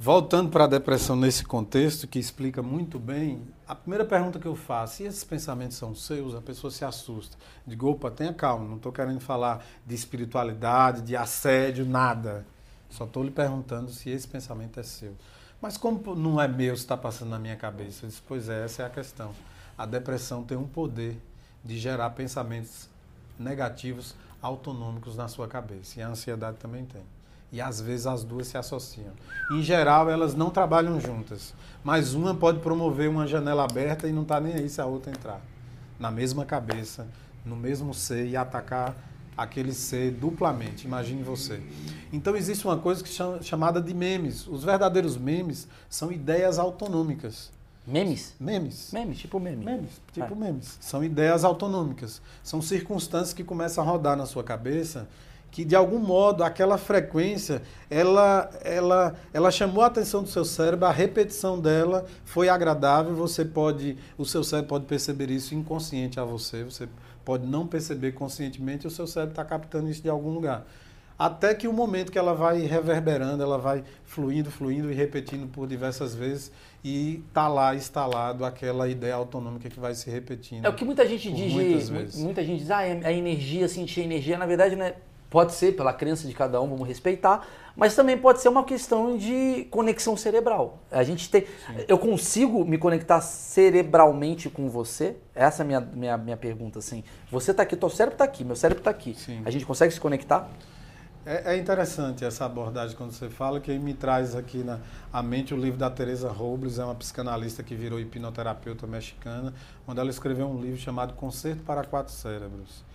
Voltando para a depressão nesse contexto, que explica muito bem, a primeira pergunta que eu faço, se esses pensamentos são seus, a pessoa se assusta. Digo, opa, tenha calma, não estou querendo falar de espiritualidade, de assédio, nada. Só estou lhe perguntando se esse pensamento é seu. Mas como não é meu, está passando na minha cabeça? Eu disse, pois é, essa é a questão. A depressão tem um poder de gerar pensamentos negativos autonômicos na sua cabeça. E a ansiedade também tem. E às vezes as duas se associam. Em geral, elas não trabalham juntas. Mas uma pode promover uma janela aberta e não está nem aí se a outra entrar. Na mesma cabeça, no mesmo ser e atacar aquele ser duplamente. Imagine você. Então existe uma coisa que chama, chamada de memes. Os verdadeiros memes são ideias autonômicas. Memes? Memes. Memes, tipo memes. Memes, tipo é. memes. São ideias autonômicas. São circunstâncias que começam a rodar na sua cabeça que de algum modo aquela frequência ela ela ela chamou a atenção do seu cérebro a repetição dela foi agradável você pode o seu cérebro pode perceber isso inconsciente a você você pode não perceber conscientemente o seu cérebro está captando isso de algum lugar. Até que o momento que ela vai reverberando ela vai fluindo fluindo e repetindo por diversas vezes e tá lá instalado aquela ideia autonômica que vai se repetindo é o que muita gente diz muita gente diz ah é a energia sentir energia. Na verdade não é Pode ser pela crença de cada um, vamos respeitar, mas também pode ser uma questão de conexão cerebral. A gente tem, Sim. eu consigo me conectar cerebralmente com você? Essa é a minha, minha, minha pergunta, assim. Você está aqui, teu cérebro está aqui, meu cérebro está aqui. Sim. A gente consegue se conectar? É, é, interessante essa abordagem quando você fala, que me traz aqui na a mente o livro da Teresa Robles, é uma psicanalista que virou hipnoterapeuta mexicana, onde ela escreveu um livro chamado Concerto para Quatro Cérebros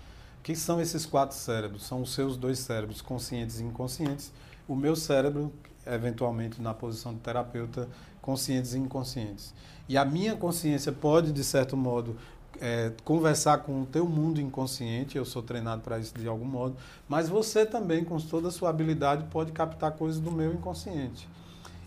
que são esses quatro cérebros? São os seus dois cérebros, conscientes e inconscientes. O meu cérebro, eventualmente na posição de terapeuta, conscientes e inconscientes. E a minha consciência pode, de certo modo, é, conversar com o teu mundo inconsciente, eu sou treinado para isso de algum modo, mas você também, com toda a sua habilidade, pode captar coisas do meu inconsciente.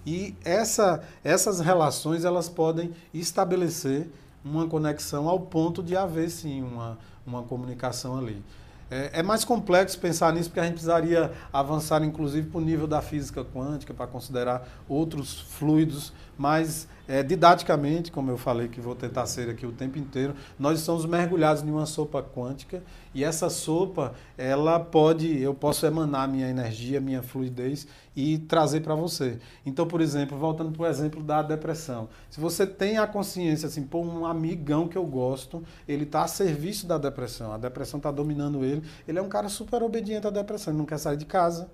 E essa, essas relações elas podem estabelecer uma conexão ao ponto de haver sim uma, uma comunicação ali. É, é, mais complexo pensar nisso porque a gente precisaria avançar, inclusive, para o nível da física quântica, para considerar outros fluidos, mas é, didaticamente, como eu falei que vou tentar ser aqui o tempo inteiro, nós estamos mergulhados em uma sopa quântica e essa sopa, ela pode, eu posso emanar minha energia, minha fluidez e trazer para você. Então, por exemplo, voltando para o exemplo da depressão. Se você tem a consciência, assim, pô, um amigão que eu gosto, ele está a serviço da depressão, a depressão está dominando ele, ele é um cara super obediente à depressão, ele não quer sair de casa,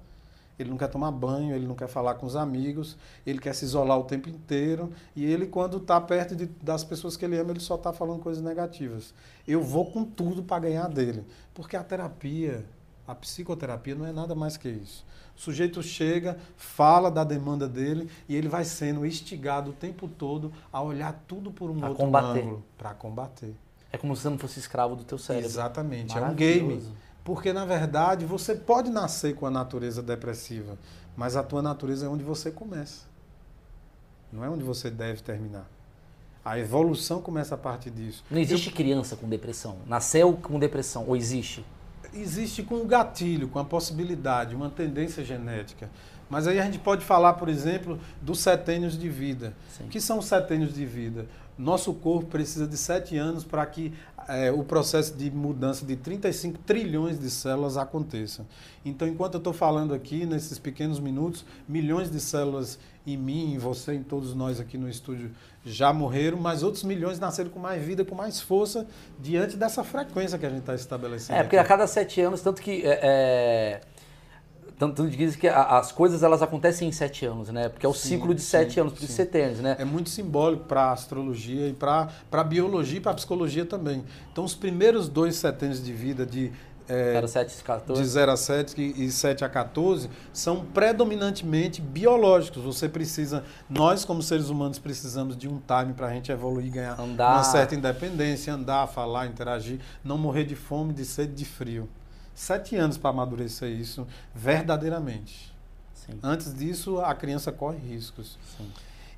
ele não quer tomar banho, ele não quer falar com os amigos, ele quer se isolar o tempo inteiro e ele, quando está perto de, das pessoas que ele ama, ele só está falando coisas negativas. Eu vou com tudo para ganhar dele, porque a terapia, a psicoterapia não é nada mais que isso. O sujeito chega, fala da demanda dele e ele vai sendo instigado o tempo todo a olhar tudo por um pra outro combater. ângulo para combater. É como se você não fosse escravo do teu cérebro. Exatamente, é um game. Porque, na verdade, você pode nascer com a natureza depressiva, mas a tua natureza é onde você começa. Não é onde você deve terminar. A evolução começa a partir disso. Não existe Eu... criança com depressão. Nasceu com depressão, ou existe? Existe com um gatilho, com a possibilidade, uma tendência genética. Mas aí a gente pode falar, por exemplo, dos setênios de vida. Sim. O que são os setênios de vida? Nosso corpo precisa de sete anos para que é, o processo de mudança de 35 trilhões de células aconteça. Então, enquanto eu estou falando aqui, nesses pequenos minutos, milhões de células em mim, em você, em todos nós aqui no estúdio já morreram, mas outros milhões nasceram com mais vida, com mais força, diante dessa frequência que a gente está estabelecendo. É, porque aqui. a cada sete anos, tanto que. É, é tanto diz que as coisas elas acontecem em sete anos, né? Porque é o sim, ciclo de sete sim, anos, por isso né? É muito simbólico para a astrologia e para a biologia e para a psicologia também. Então, os primeiros dois setênios de vida, de é, 07 14. de 0 a 7 e 7 a 14 são predominantemente biológicos. Você precisa, nós como seres humanos precisamos de um time para a gente evoluir, ganhar andar. uma certa independência, andar, falar, interagir, não morrer de fome, de sede, de frio sete anos para amadurecer isso verdadeiramente. Sim. Antes disso, a criança corre riscos. Sim.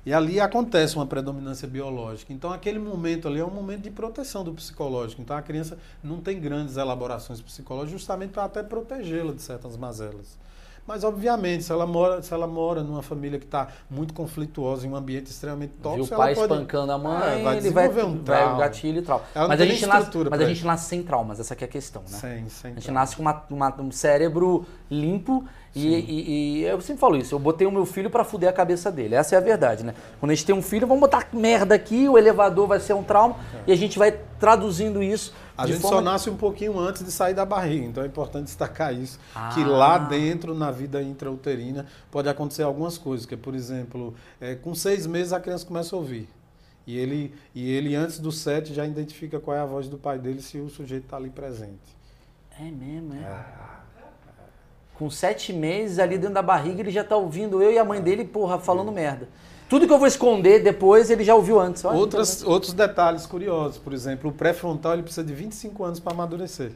E ali acontece uma predominância biológica. Então, aquele momento ali é um momento de proteção do psicológico. Então, a criança não tem grandes elaborações psicológicas, justamente para até protegê-la de certas mazelas. Mas, obviamente, se ela mora, se ela mora numa família que está muito conflituosa, em um ambiente extremamente tóxico, Viu o pai pode... espancando a mãe, é, vai ele vai, um vai o gatilho e tal. Mas, a gente, nasce, mas a gente nasce sem traumas, essa é a questão, né? Sem, sem a gente nasce com uma, uma, um cérebro limpo e, e, e, eu sempre falo isso, eu botei o meu filho para fuder a cabeça dele. Essa é a verdade, né? Quando a gente tem um filho, vamos botar merda aqui, o elevador vai ser um trauma é. e a gente vai traduzindo isso a gente forma... só nasce um pouquinho antes de sair da barriga, então é importante destacar isso. Ah. Que lá dentro, na vida intrauterina, pode acontecer algumas coisas. Que, por exemplo, é, com seis meses a criança começa a ouvir. E ele, e ele, antes do sete, já identifica qual é a voz do pai dele se o sujeito está ali presente. É mesmo, é? é? Com sete meses ali dentro da barriga, ele já está ouvindo eu e a mãe dele, porra, falando é. merda. Tudo que eu vou esconder depois, ele já ouviu antes. Olha, Outras, outros detalhes curiosos, por exemplo, o pré-frontal ele precisa de 25 anos para amadurecer.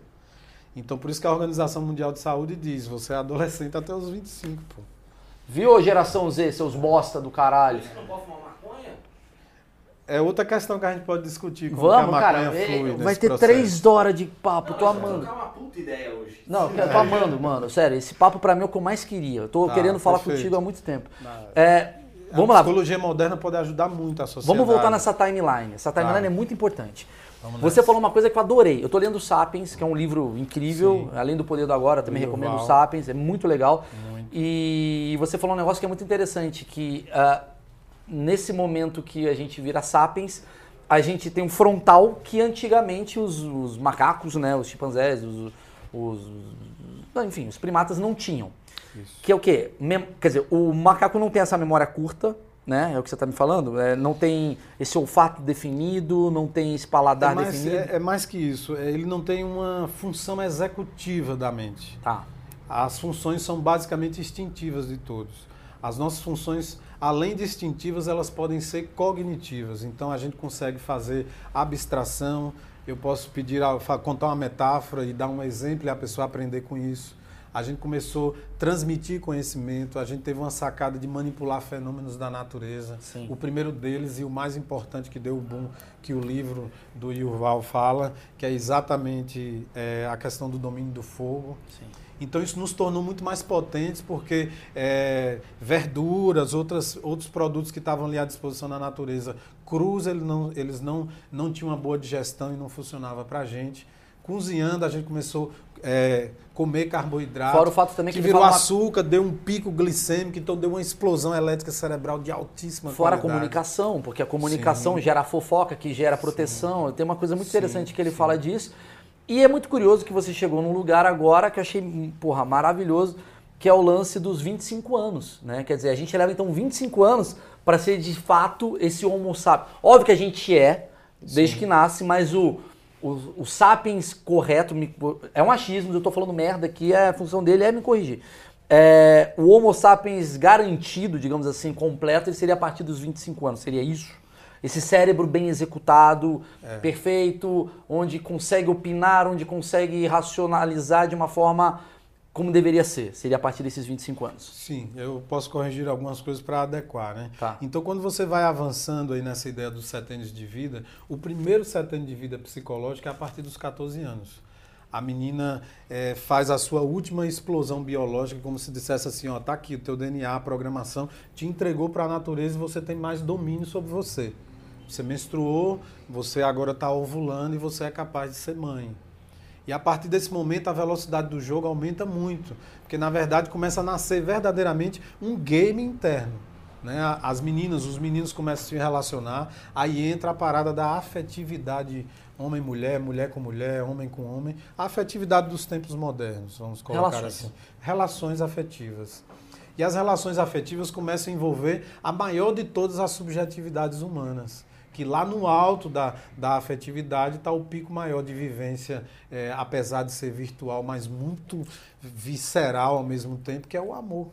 Então, por isso que a Organização Mundial de Saúde diz, você é adolescente até os 25, pô. Viu, geração Z, seus bosta do caralho? Você não pode fumar maconha? É outra questão que a gente pode discutir. Como Vamos, cara. É, vai ter processo. três horas de papo, não, tô amando. uma puta ideia hoje. Não, eu tô amando, mano. Sério, esse papo pra mim é o que eu mais queria. Eu tô tá, querendo falar perfeito. contigo há muito tempo. É, Vamos a lá. Psicologia moderna pode ajudar muito a sociedade. Vamos voltar nessa timeline. Essa timeline tá. é muito importante. Você falou uma coisa que eu adorei. Eu estou lendo Sapiens, que é um livro incrível, Sim. além do Poder do Agora, também recomendo Val. Sapiens, é muito legal. Muito. E você falou um negócio que é muito interessante, que uh, nesse momento que a gente vira Sapiens, a gente tem um frontal que antigamente os, os macacos, né, os chimpanzés, os, os, enfim, os primatas não tinham. Isso. Que é o quê? Mem quer dizer, o macaco não tem essa memória curta, né? É o que você está me falando. É, não tem esse olfato definido, não tem esse paladar é mais, definido. É, é, mais que isso. É, ele não tem uma função executiva da mente. Tá. As funções são basicamente instintivas de todos. As nossas funções, além de instintivas, elas podem ser cognitivas. Então a gente consegue fazer abstração. Eu posso pedir, contar uma metáfora e dar um exemplo e a pessoa aprender com isso a gente começou a transmitir conhecimento, a gente teve uma sacada de manipular fenômenos da natureza. Sim. O primeiro deles e o mais importante que deu o boom, que o livro do Yuval fala, que é exatamente é, a questão do domínio do fogo. Sim. Então isso nos tornou muito mais potentes porque é, verduras, outras, outros produtos que estavam ali à disposição da natureza, crus, eles não, eles não, não tinham uma boa digestão e não funcionava para a gente. Cozinhando, a gente começou é, comer carboidrato. Fora o fato também que, que virou açúcar, uma... deu um pico glicêmico, então deu uma explosão elétrica cerebral de altíssima Fora qualidade. a comunicação, porque a comunicação Sim. gera fofoca, que gera proteção. Sim. Tem uma coisa muito Sim. interessante que ele fala disso. E é muito curioso que você chegou num lugar agora que eu achei, porra, maravilhoso, que é o lance dos 25 anos, né? Quer dizer, a gente leva então 25 anos para ser de fato esse homo sapiens. Óbvio que a gente é, desde que nasce, mas o o, o sapiens correto, me, é um achismo, eu estou falando merda aqui, a função dele é me corrigir. É, o Homo sapiens garantido, digamos assim, completo, ele seria a partir dos 25 anos, seria isso? Esse cérebro bem executado, é. perfeito, onde consegue opinar, onde consegue racionalizar de uma forma como deveria ser? Seria a partir desses 25 anos? Sim, eu posso corrigir algumas coisas para adequar, né? Tá. Então, quando você vai avançando aí nessa ideia dos sete anos de vida, o primeiro sete anos de vida psicológica é a partir dos 14 anos. A menina é, faz a sua última explosão biológica, como se dissesse assim, ó, tá aqui o teu DNA, a programação, te entregou para a natureza e você tem mais domínio sobre você. Você menstruou, você agora está ovulando e você é capaz de ser mãe. E a partir desse momento a velocidade do jogo aumenta muito, porque na verdade começa a nascer verdadeiramente um game interno. Né? As meninas, os meninos começam a se relacionar, aí entra a parada da afetividade homem-mulher, mulher com mulher, homem com homem, a afetividade dos tempos modernos, vamos colocar Relações. assim. Relações afetivas. E as relações afetivas começam a envolver a maior de todas as subjetividades humanas que lá no alto da, da afetividade está o pico maior de vivência, é, apesar de ser virtual, mas muito visceral ao mesmo tempo, que é o amor.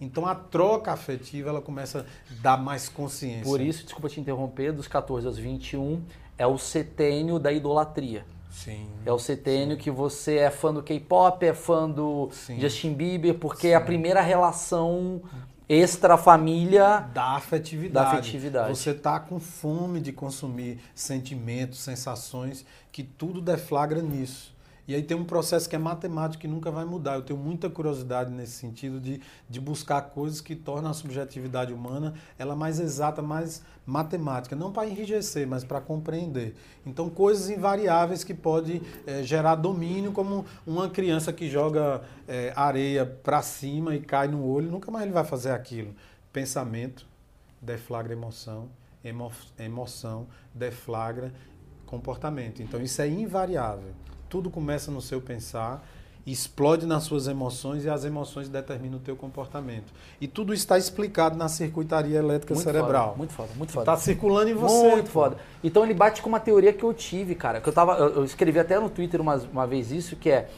Então a troca afetiva ela começa a dar mais consciência. Por isso, desculpa te interromper, dos 14 aos 21 é o setênio da idolatria. Sim. É o setênio sim. que você é fã do K-pop, é fã do sim. Justin Bieber, porque é a primeira relação extra família da afetividade. Da afetividade. Você está com fome de consumir sentimentos, sensações, que tudo deflagra nisso. E aí tem um processo que é matemático que nunca vai mudar. Eu tenho muita curiosidade nesse sentido de, de buscar coisas que tornam a subjetividade humana ela mais exata, mais matemática. Não para enrijecer, mas para compreender. Então, coisas invariáveis que podem é, gerar domínio, como uma criança que joga é, areia para cima e cai no olho, nunca mais ele vai fazer aquilo. Pensamento deflagra emoção, emo, emoção deflagra comportamento. Então, isso é invariável tudo começa no seu pensar, explode nas suas emoções e as emoções determinam o teu comportamento. E tudo está explicado na circuitaria elétrica muito cerebral. Foda, muito foda, muito foda. Está circulando em você. Muito pô. foda. Então ele bate com uma teoria que eu tive, cara, que eu tava, eu escrevi até no Twitter uma, uma vez isso, que é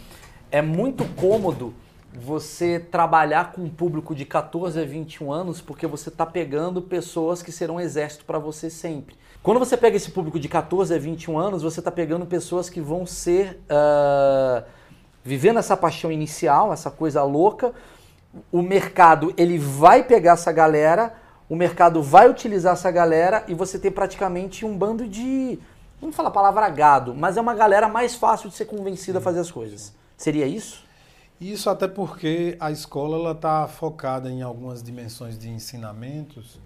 é muito cômodo você trabalhar com um público de 14 a 21 anos porque você está pegando pessoas que serão exército para você sempre. Quando você pega esse público de 14 a 21 anos, você está pegando pessoas que vão ser. Uh, vivendo essa paixão inicial, essa coisa louca. O mercado ele vai pegar essa galera, o mercado vai utilizar essa galera e você tem praticamente um bando de. Não falar a palavra gado, mas é uma galera mais fácil de ser convencida a fazer as coisas. Seria isso? Isso até porque a escola está focada em algumas dimensões de ensinamentos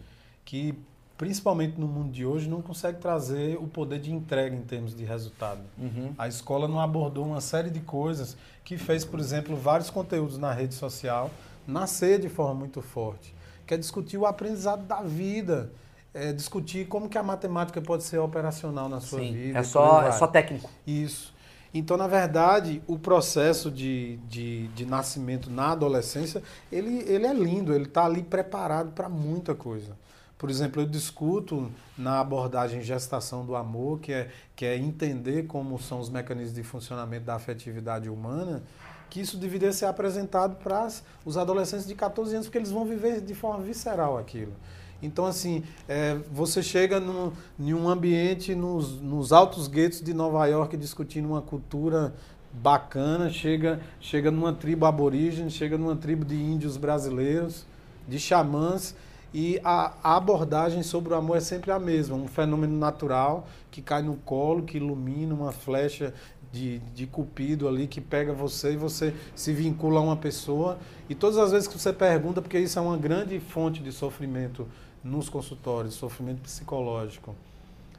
que principalmente no mundo de hoje, não consegue trazer o poder de entrega em termos de resultado. Uhum. A escola não abordou uma série de coisas que fez, por exemplo, vários conteúdos na rede social nascer de forma muito forte, que é discutir o aprendizado da vida, é discutir como que a matemática pode ser operacional na sua Sim, vida. É só, é só técnico. Isso. Então, na verdade, o processo de, de, de nascimento na adolescência, ele, ele é lindo, ele está ali preparado para muita coisa. Por exemplo, eu discuto na abordagem gestação do amor, que é, que é entender como são os mecanismos de funcionamento da afetividade humana, que isso deveria ser apresentado para os adolescentes de 14 anos, porque eles vão viver de forma visceral aquilo. Então, assim, é, você chega num, em um ambiente nos, nos altos guetos de Nova York discutindo uma cultura bacana, chega, chega numa tribo aborígene, chega numa tribo de índios brasileiros, de xamãs, e a, a, abordagem sobre o amor é sempre a mesma, um fenômeno natural que cai no colo, que ilumina uma flecha de, de cupido ali que pega você e você se vincula a uma pessoa. E todas as vezes que você pergunta, porque isso é uma grande fonte de sofrimento nos consultórios, sofrimento psicológico.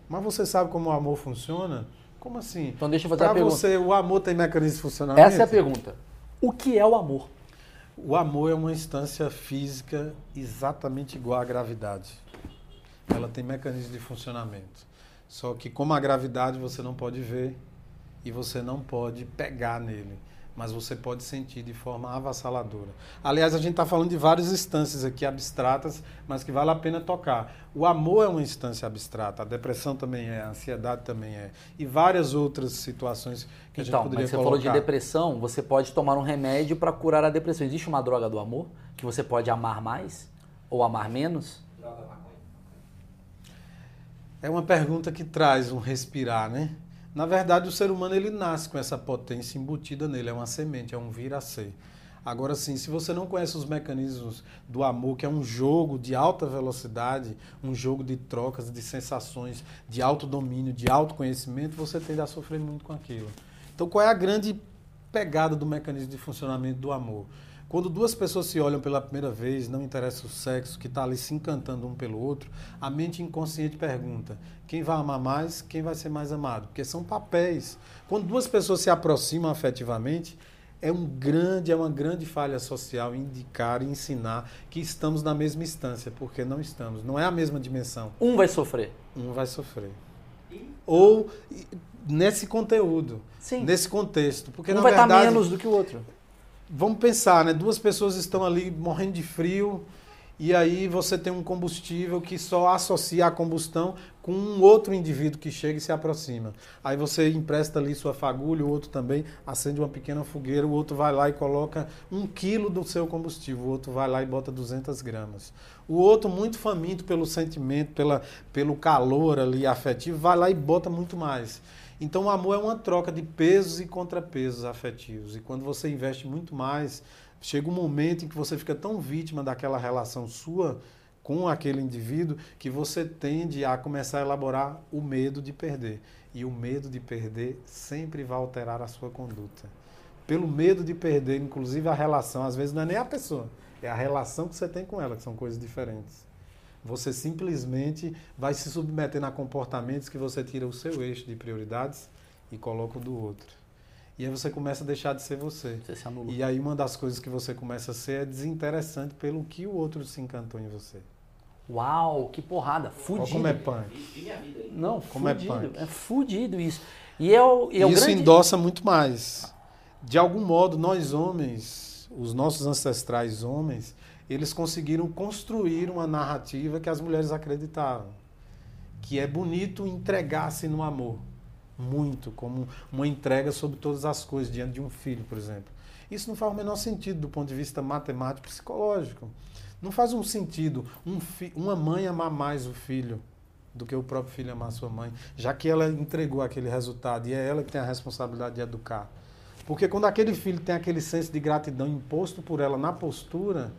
Mas você sabe como o amor funciona? Como assim? Então deixa eu fazer pra a pergunta. você, o amor tem mecanismo de funcionamento? Essa é a pergunta. O que é o amor? O amor é uma instância física exatamente igual à gravidade. Ela tem mecanismos de funcionamento. Só que como a gravidade você não pode ver e você não pode pegar nele mas você pode sentir de forma avassaladora. Aliás, a gente está falando de várias instâncias aqui abstratas, mas que vale a pena tocar. O amor é uma instância abstrata, a depressão também é, a ansiedade também é, e várias outras situações que então, a gente então, poderia mas você colocar. falou de depressão, você pode tomar um remédio para curar a depressão. Existe uma droga do amor que você pode amar mais ou amar menos? Droga maconha. É uma pergunta que traz um respirar, né? Na verdade, o ser humano ele nasce com essa potência embutida nele, é uma semente, é um vir a ser. Agora sim, se você não conhece os mecanismos do amor, que é um jogo de alta velocidade, um jogo de trocas, de sensações, de autodomínio, de autoconhecimento, você tende a sofrer muito com aquilo. Então, qual é a grande pegada do mecanismo de funcionamento do amor? Quando duas pessoas se olham pela primeira vez, não interessa o sexo, que está ali se encantando um pelo outro, a mente inconsciente pergunta: quem vai amar mais, quem vai ser mais amado? Porque são papéis. Quando duas pessoas se aproximam afetivamente, é um grande, é uma grande falha social indicar e ensinar que estamos na mesma instância, porque não estamos. Não é a mesma dimensão. Um vai sofrer. Um vai sofrer. Ou nesse conteúdo, Sim. nesse contexto, porque um na vai verdade, estar menos do que o outro vamos pensar, né? Duas pessoas estão ali morrendo de frio e aí você tem um combustível que só associa a combustão com um outro indivíduo que chega e se aproxima. Aí você empresta ali sua fagulha, o outro também acende uma pequena fogueira, o outro vai lá e coloca um quilo do seu combustível, o outro vai lá e bota 200 gramas. O outro, muito faminto pelo sentimento, pela, pelo calor ali afetivo, vai lá e bota muito mais. Então, o amor é uma troca de pesos e contrapesos afetivos. E quando você investe muito mais Chega um momento em que você fica tão vítima daquela relação sua com aquele indivíduo que você tende a começar a elaborar o medo de perder. E o medo de perder sempre vai alterar a sua conduta. Pelo medo de perder, inclusive a relação, às vezes não é nem a pessoa, é a relação que você tem com ela, que são coisas diferentes. Você simplesmente vai se submetendo a comportamentos que você tira o seu eixo de prioridades e coloca o do outro. E aí você começa a deixar de ser você. você se e aí uma das coisas que você começa a ser é desinteressante pelo que o outro se encantou em você. Uau, que porrada, fudido. Olha como é punk. Não, como é fudido. É, punk. é fudido isso. E é o, e é isso grande... endossa muito mais. De algum modo, nós homens, os nossos ancestrais homens, eles conseguiram construir uma narrativa que as mulheres acreditavam. Que é bonito entregar-se no amor. Muito, como uma entrega sobre todas as coisas, diante de um filho, por exemplo. Isso não faz o menor sentido do ponto de vista matemático psicológico. Não faz um sentido um uma mãe amar mais o filho do que o próprio filho amar sua mãe, já que ela entregou aquele resultado e é ela que tem a responsabilidade de educar. Porque quando aquele filho tem aquele senso de gratidão imposto por ela na postura,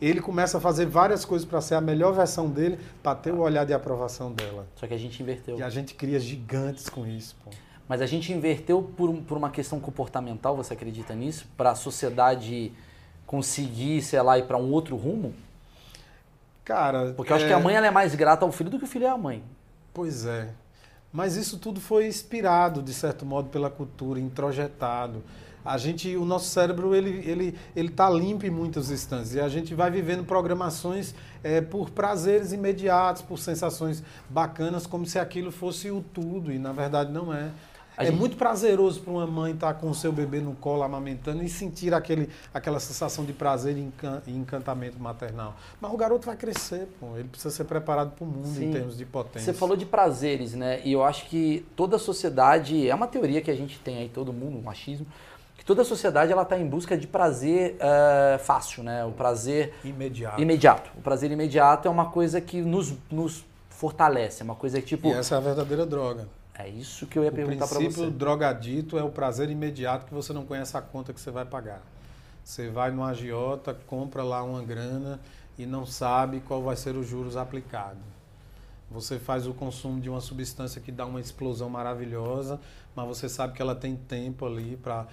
ele começa a fazer várias coisas para ser a melhor versão dele, para ter o olhar de aprovação dela. Só que a gente inverteu. E a gente cria gigantes com isso. Pô. Mas a gente inverteu por, por uma questão comportamental, você acredita nisso? Para a sociedade conseguir, sei lá, ir para um outro rumo? Cara. Porque eu acho que a é mãe é mais grata ao filho do que o filho é à mãe. Pois é. Mas isso tudo foi inspirado, de certo modo, pela cultura, introjetado. A gente, o nosso cérebro, ele ele ele está limpo em muitas instâncias e a gente vai vivendo programações é, por prazeres imediatos, por sensações bacanas, como se aquilo fosse o tudo e na verdade não é. A é gente... muito prazeroso para uma mãe estar tá com o seu bebê no colo amamentando e sentir aquele, aquela sensação de prazer e, encantamento maternal. Mas o garoto vai crescer, pô. ele precisa ser preparado para o mundo Sim. em termos de potência. Você falou de prazeres, né? E eu acho que toda a sociedade, é uma teoria que a gente tem aí, todo mundo, o machismo, que toda a sociedade ela está em busca de prazer uh, fácil, né? O prazer imediato. imediato. O prazer imediato é uma coisa que nos, nos fortalece, é uma coisa que tipo. E essa é a verdadeira droga. É isso que eu ia perguntar para você. O princípio drogadito é o prazer imediato que você não conhece a conta que você vai pagar. Você vai no agiota, compra lá uma grana e não sabe qual vai ser os juros aplicados. Você faz o consumo de uma substância que dá uma explosão maravilhosa, mas você sabe que ela tem tempo ali para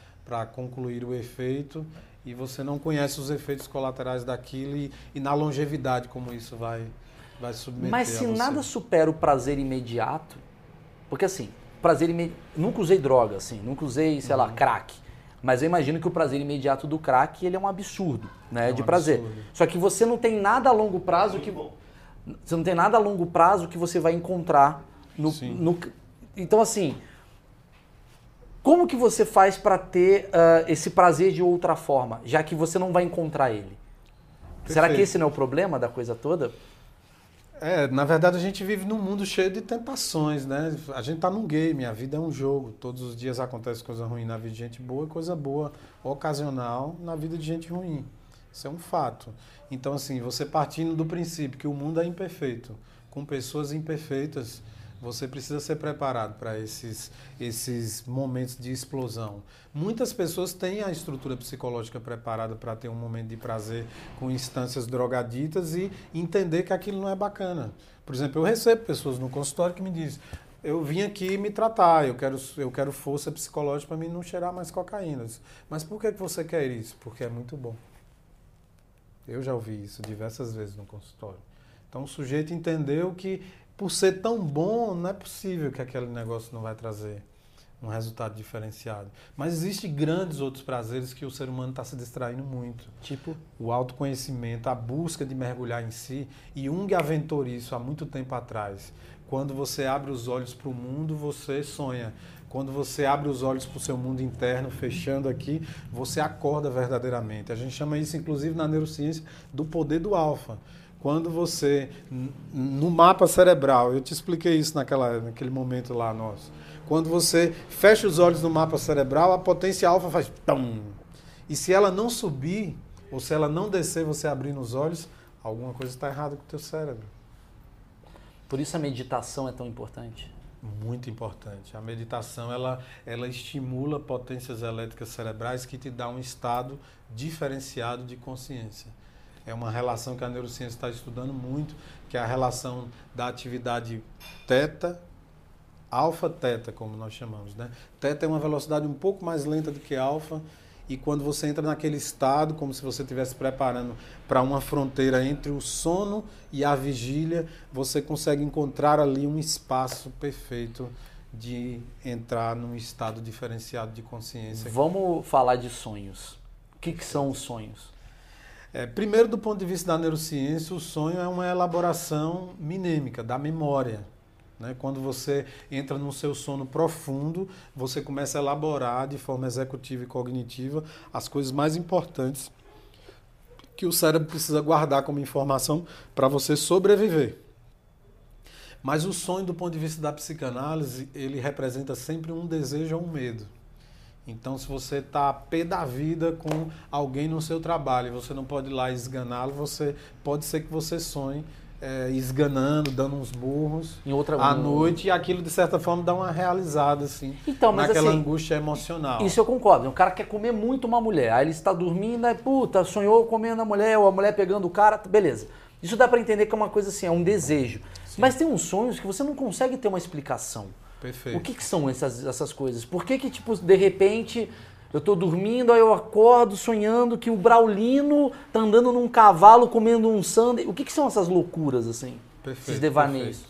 concluir o efeito e você não conhece os efeitos colaterais daquilo e, e na longevidade como isso vai, vai submeter Mas se nada supera o prazer imediato, porque assim, prazer imediato. Nunca usei droga, assim, nunca usei, sei uhum. lá, crack. Mas eu imagino que o prazer imediato do crack ele é um absurdo, né? É um de prazer. Absurdo. Só que você não tem nada a longo prazo que. Você não tem nada a longo prazo que você vai encontrar no. no então, assim. Como que você faz para ter uh, esse prazer de outra forma, já que você não vai encontrar ele? Perfeito. Será que esse não é o problema da coisa toda? É, na verdade a gente vive num mundo cheio de tentações, né? A gente tá num game, a vida é um jogo. Todos os dias acontece coisa ruim na vida de gente boa e coisa boa ocasional na vida de gente ruim. Isso é um fato. Então, assim, você partindo do princípio que o mundo é imperfeito, com pessoas imperfeitas, você precisa ser preparado para esses, esses momentos de explosão. Muitas pessoas têm a estrutura psicológica preparada para ter um momento de prazer com instâncias drogaditas e entender que aquilo não é bacana. Por exemplo, eu recebo pessoas no consultório que me dizem: eu vim aqui me tratar, eu quero, eu quero força psicológica para mim não cheirar mais cocaína. Mas por que, que você quer isso? Porque é muito bom. Eu já ouvi isso diversas vezes no consultório. Então o sujeito entendeu que por ser tão bom, não é possível que aquele negócio não vai trazer um resultado diferenciado. Mas existem grandes outros prazeres que o ser humano está se distraindo muito. Tipo? O autoconhecimento, a busca de mergulhar em si. E Jung aventou isso há muito tempo atrás. Quando você abre os olhos para o mundo, você sonha. Quando você abre os olhos para o seu mundo interno, fechando aqui, você acorda verdadeiramente. A gente chama isso, inclusive, na neurociência, do poder do alfa quando você, no mapa cerebral, eu te expliquei isso naquela, naquele momento lá nosso. Quando você fecha os olhos no mapa cerebral, a potência alfa faz tum. E se ela não subir, ou se ela não descer, você abrindo os olhos, alguma coisa está errada com o teu cérebro. Por isso a meditação é tão importante. Muito importante. A meditação ela, ela estimula potências elétricas cerebrais que te dá um estado diferenciado de consciência. É uma relação que a neurociência está estudando muito, que é a relação da atividade teta, alfa-teta, como nós chamamos. Né? Teta é uma velocidade um pouco mais lenta do que alfa, e quando você entra naquele estado, como se você estivesse preparando para uma fronteira entre o sono e a vigília, você consegue encontrar ali um espaço perfeito de entrar num estado diferenciado de consciência. Vamos falar de sonhos. O que, que são os sonhos? É, primeiro, do ponto de vista da neurociência, o sonho é uma elaboração minêmica da memória. Né? Quando você entra no seu sono profundo, você começa a elaborar de forma executiva e cognitiva as coisas mais importantes que o cérebro precisa guardar como informação para você sobreviver. Mas o sonho, do ponto de vista da psicanálise, ele representa sempre um desejo ou um medo. Então, se você está pé da vida com alguém no seu trabalho e você não pode ir lá esganá-lo, você pode ser que você sonhe é, esganando, dando uns burros em outra à noite e aquilo de certa forma dá uma realizada assim, então, mas naquela assim, angústia emocional. Isso eu concordo. O cara quer comer muito uma mulher, aí ele está dormindo, aí puta, sonhou comendo a mulher ou a mulher pegando o cara, beleza. Isso dá para entender que é uma coisa assim, é um desejo. Sim. Mas tem uns sonhos que você não consegue ter uma explicação. Perfeito. O que, que são essas, essas coisas? Por que que tipo de repente eu estou dormindo, aí eu acordo sonhando que o Braulino tá andando num cavalo comendo um sundae. O que, que são essas loucuras, assim? Perfeito, esses devaneios?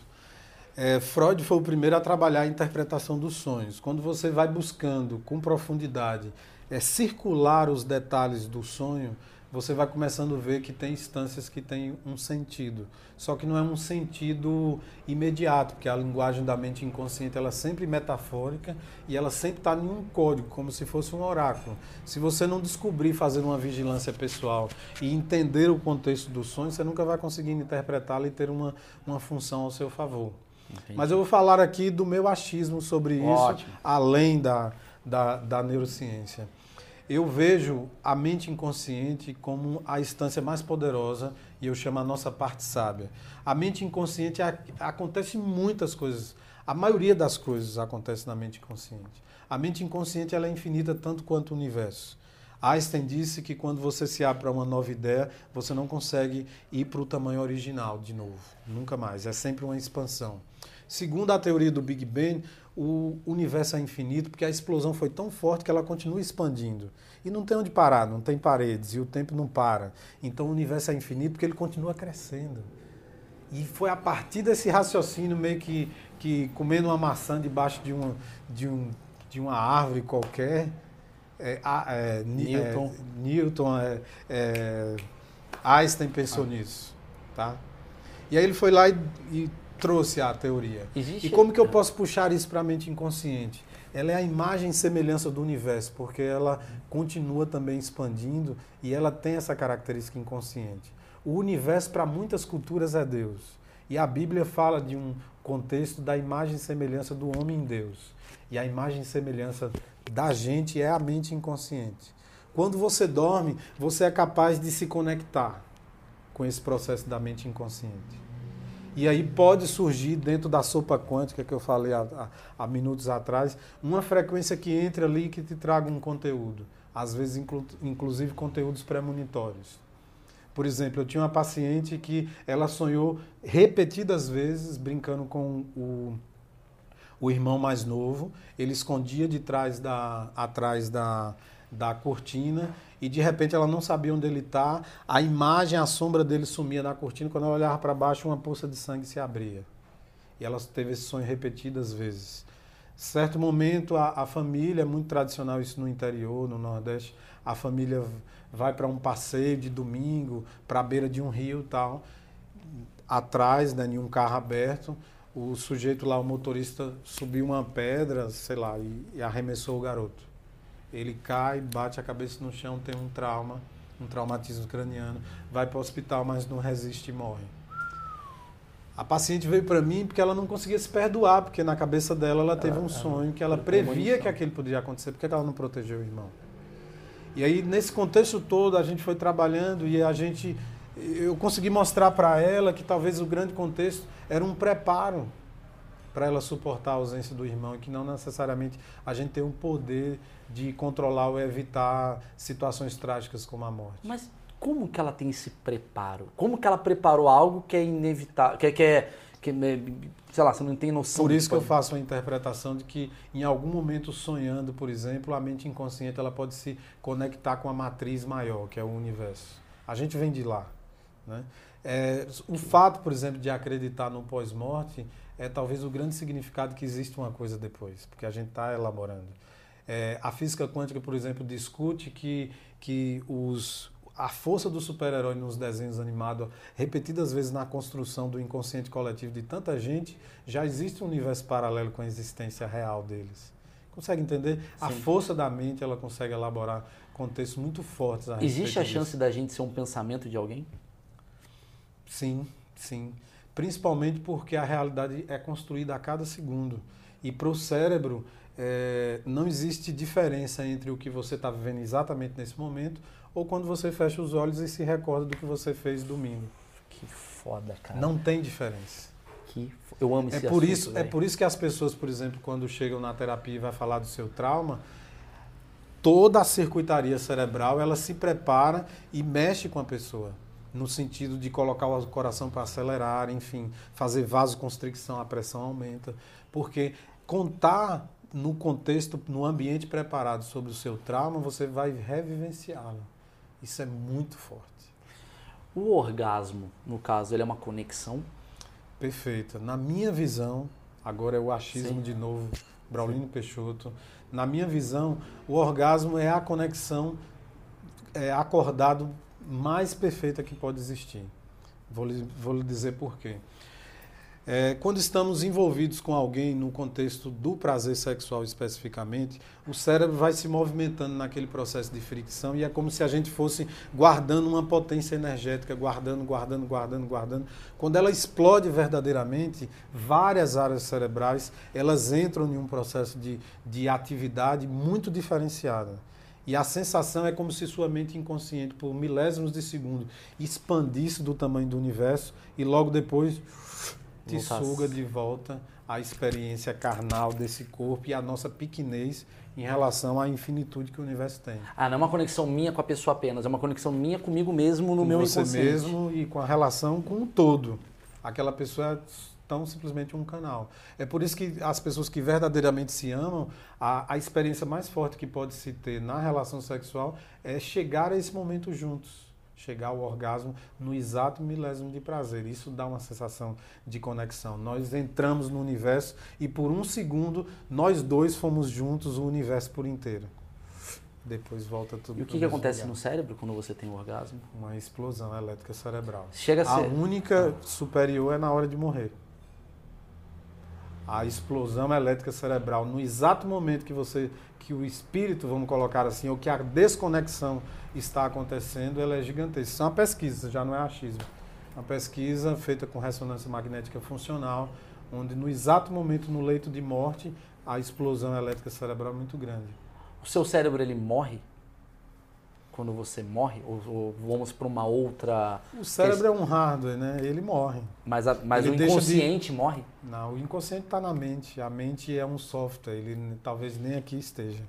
É, Freud foi o primeiro a trabalhar a interpretação dos sonhos. Quando você vai buscando com profundidade é, circular os detalhes do sonho, você vai começando a ver que tem instâncias que têm um sentido. Só que não é um sentido imediato, porque a linguagem da mente inconsciente ela é sempre metafórica e ela sempre está em um código, como se fosse um oráculo. Se você não descobrir fazer uma vigilância pessoal e entender o contexto do sonho, você nunca vai conseguir interpretá-lo e ter uma, uma função ao seu favor. Entendi. Mas eu vou falar aqui do meu achismo sobre Ótimo. isso, além da, da, da neurociência. Eu vejo a mente inconsciente como a instância mais poderosa e eu chamo a nossa parte sábia. A mente inconsciente acontece muitas coisas. A maioria das coisas acontece na mente inconsciente. A mente inconsciente ela é infinita tanto quanto o universo. Einstein disse que quando você se abre para uma nova ideia, você não consegue ir para o tamanho original de novo. Nunca mais. É sempre uma expansão. Segundo a teoria do Big Bang, o universo é infinito porque a explosão foi tão forte que ela continua expandindo. E não tem onde parar, não tem paredes e o tempo não para. Então o universo é infinito porque ele continua crescendo. E foi a partir desse raciocínio meio que, que comendo uma maçã debaixo de, um, de, um, de uma árvore qualquer. É, é, Newton. É, Newton, é, é, Einstein pensou ah. nisso. Tá? E aí ele foi lá e, e trouxe a teoria. Existe... E como que eu posso puxar isso para a mente inconsciente? Ela é a imagem e semelhança do universo, porque ela continua também expandindo e ela tem essa característica inconsciente. O universo para muitas culturas é Deus. E a Bíblia fala de um contexto da imagem e semelhança do homem em Deus. E a imagem e semelhança da gente é a mente inconsciente. Quando você dorme, você é capaz de se conectar com esse processo da mente inconsciente. E aí pode surgir dentro da sopa quântica que eu falei há, há, minutos atrás, uma frequência que entre ali e que te traga um conteúdo. Às vezes, inclu, inclusive, conteúdos premonitórios. Por exemplo, eu tinha uma paciente que ela sonhou repetidas vezes brincando com o, o irmão mais novo. Ele escondia de trás da, atrás da, da cortina e de repente ela não sabia onde ele está. A imagem, a sombra dele sumia na cortina. Quando ela olhava para baixo, uma poça de sangue se abria. E ela teve esse sonho repetidas vezes. Certo momento, a, a família, é muito tradicional isso no interior, no Nordeste, a família vai para um passeio de domingo, para a beira de um rio tal. Atrás, né, em um carro aberto, o sujeito lá, o motorista, subiu uma pedra, sei lá, e, e arremessou o garoto ele cai, bate a cabeça no chão, tem um trauma, um traumatismo craniano, vai para o hospital, mas não resiste e morre. A paciente veio para mim porque ela não conseguia se perdoar, porque na cabeça dela ela teve um sonho que ela previa que aquilo podia acontecer, porque ela não protegeu o irmão. E aí, nesse contexto todo, a gente foi trabalhando e a gente. Eu consegui mostrar para ela que talvez o grande contexto era um preparo para ela suportar a ausência do irmão e que não necessariamente a gente tem o poder de controlar ou evitar situações trágicas como a morte. Mas como que ela tem esse preparo? Como que ela preparou algo que é inevitável, que, é, que é que, né, sei lá, você não tem noção. Por isso que, que eu faço a interpretação de que em algum momento sonhando, por exemplo, a mente inconsciente ela pode se conectar com a matriz maior, que é o universo. A gente vem de lá, né? É, o fato, por exemplo, de acreditar no pós-morte é talvez o grande significado que existe uma coisa depois, porque a gente está elaborando. É, a física quântica, por exemplo, discute que, que os, a força do super-herói nos desenhos animados, repetidas vezes na construção do inconsciente coletivo de tanta gente, já existe um universo paralelo com a existência real deles. Consegue entender? Sim. A força da mente, ela consegue elaborar contextos muito fortes. A existe a disso. chance da gente ser um pensamento de alguém? Sim, sim. Principalmente porque a realidade é construída a cada segundo. E para o cérebro, é, não existe diferença entre o que você está vivendo exatamente nesse momento ou quando você fecha os olhos e se recorda do que você fez domingo. Que foda, cara. Não tem diferença. Que eu amo esse é por assunto, isso véio. É por isso que as pessoas, por exemplo, quando chegam na terapia e vai falar do seu trauma, toda a circuitaria cerebral, ela se prepara e mexe com a pessoa no sentido de colocar o coração para acelerar, enfim, fazer vasoconstricção, a pressão aumenta, porque contar no contexto, no ambiente preparado sobre o seu trauma, você vai revivenciá-lo. Isso é muito forte. O orgasmo, no caso, ele é uma conexão? Perfeita. Na minha visão, agora é o achismo Sim. de novo, Braulino Sim. Peixoto. Na minha visão, o orgasmo é a conexão é, acordado mais perfeita que pode existir. Vou lhe, vou lhe dizer por quê. É, quando estamos envolvidos com alguém no contexto do prazer sexual especificamente, o cérebro vai se movimentando naquele processo de fricção e é como se a gente fosse guardando uma potência energética, guardando, guardando, guardando, guardando. Quando ela explode verdadeiramente, várias áreas cerebrais elas entram em um processo de, de atividade muito diferenciada. E a sensação é como se sua mente inconsciente, por milésimos de segundo, expandisse do tamanho do universo e logo depois te suga de volta a experiência carnal desse corpo e a nossa pequenez em relação à infinitude que o universo tem. Ah, não é uma conexão minha com a pessoa apenas, é uma conexão minha comigo mesmo no com meu você inconsciente. mesmo e com a relação com o todo. Aquela pessoa é tão simplesmente um canal. É por isso que as pessoas que verdadeiramente se amam, a, a experiência mais forte que pode se ter na relação sexual é chegar a esse momento juntos chegar ao orgasmo no exato milésimo de prazer. Isso dá uma sensação de conexão. Nós entramos no universo e por um segundo nós dois fomos juntos o universo por inteiro. Depois volta tudo. E o que, que acontece lugar. no cérebro quando você tem um orgasmo? Uma explosão elétrica cerebral. Chega a, ser... a única ah. superior é na hora de morrer. A explosão elétrica cerebral no exato momento que você que o espírito, vamos colocar assim, ou que a desconexão está acontecendo, ela é gigantesca. Isso é uma pesquisa, já não é achismo. Uma pesquisa feita com ressonância magnética funcional, onde no exato momento, no leito de morte, a explosão elétrica cerebral é muito grande. O seu cérebro, ele morre? Quando você morre? Ou, ou vamos para uma outra... O cérebro é um hardware, né? Ele morre. Mas, a, mas o inconsciente de... morre? Não, o inconsciente está na mente. A mente é um software. Ele talvez nem aqui esteja.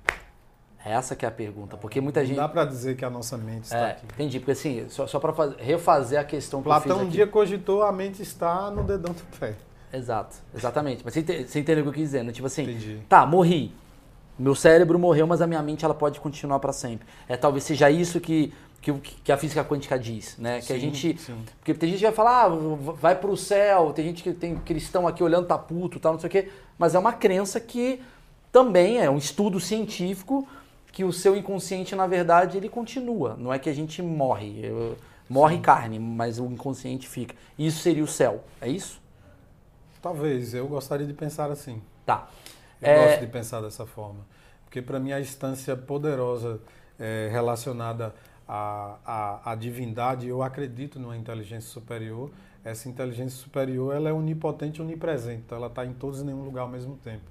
Essa que é a pergunta, porque muita não gente... Não dá para dizer que a nossa mente está é, aqui. Entendi, porque assim, só, só para refazer a questão que Platão um dia cogitou a mente está no dedão do pé. Exato, exatamente. Mas você, entende, você entendeu o que eu quis dizer, né? Tipo assim, Entendi. tá, morri. Meu cérebro morreu, mas a minha mente ela pode continuar para sempre. É talvez seja isso que, que, que, a física quântica diz, né? Que sim, a gente, sim. porque tem gente que vai falar, ah, vai para o céu. Tem gente que tem cristão aqui olhando tá puto, tal, não sei o quê. Mas é uma crença que também é um estudo científico que o seu inconsciente, na verdade, ele continua. Não é que a gente morre. Morre Sim. carne, mas o inconsciente fica. Isso seria o céu, é isso? Talvez, eu gostaria de pensar assim. Tá. Eu é... gosto de pensar dessa forma. Porque para mim a instância poderosa é, relacionada à, à, à, divindade, eu acredito numa inteligência superior. Essa inteligência superior ela é onipotente e onipresente, então ela está em todos e nenhum lugar ao mesmo tempo.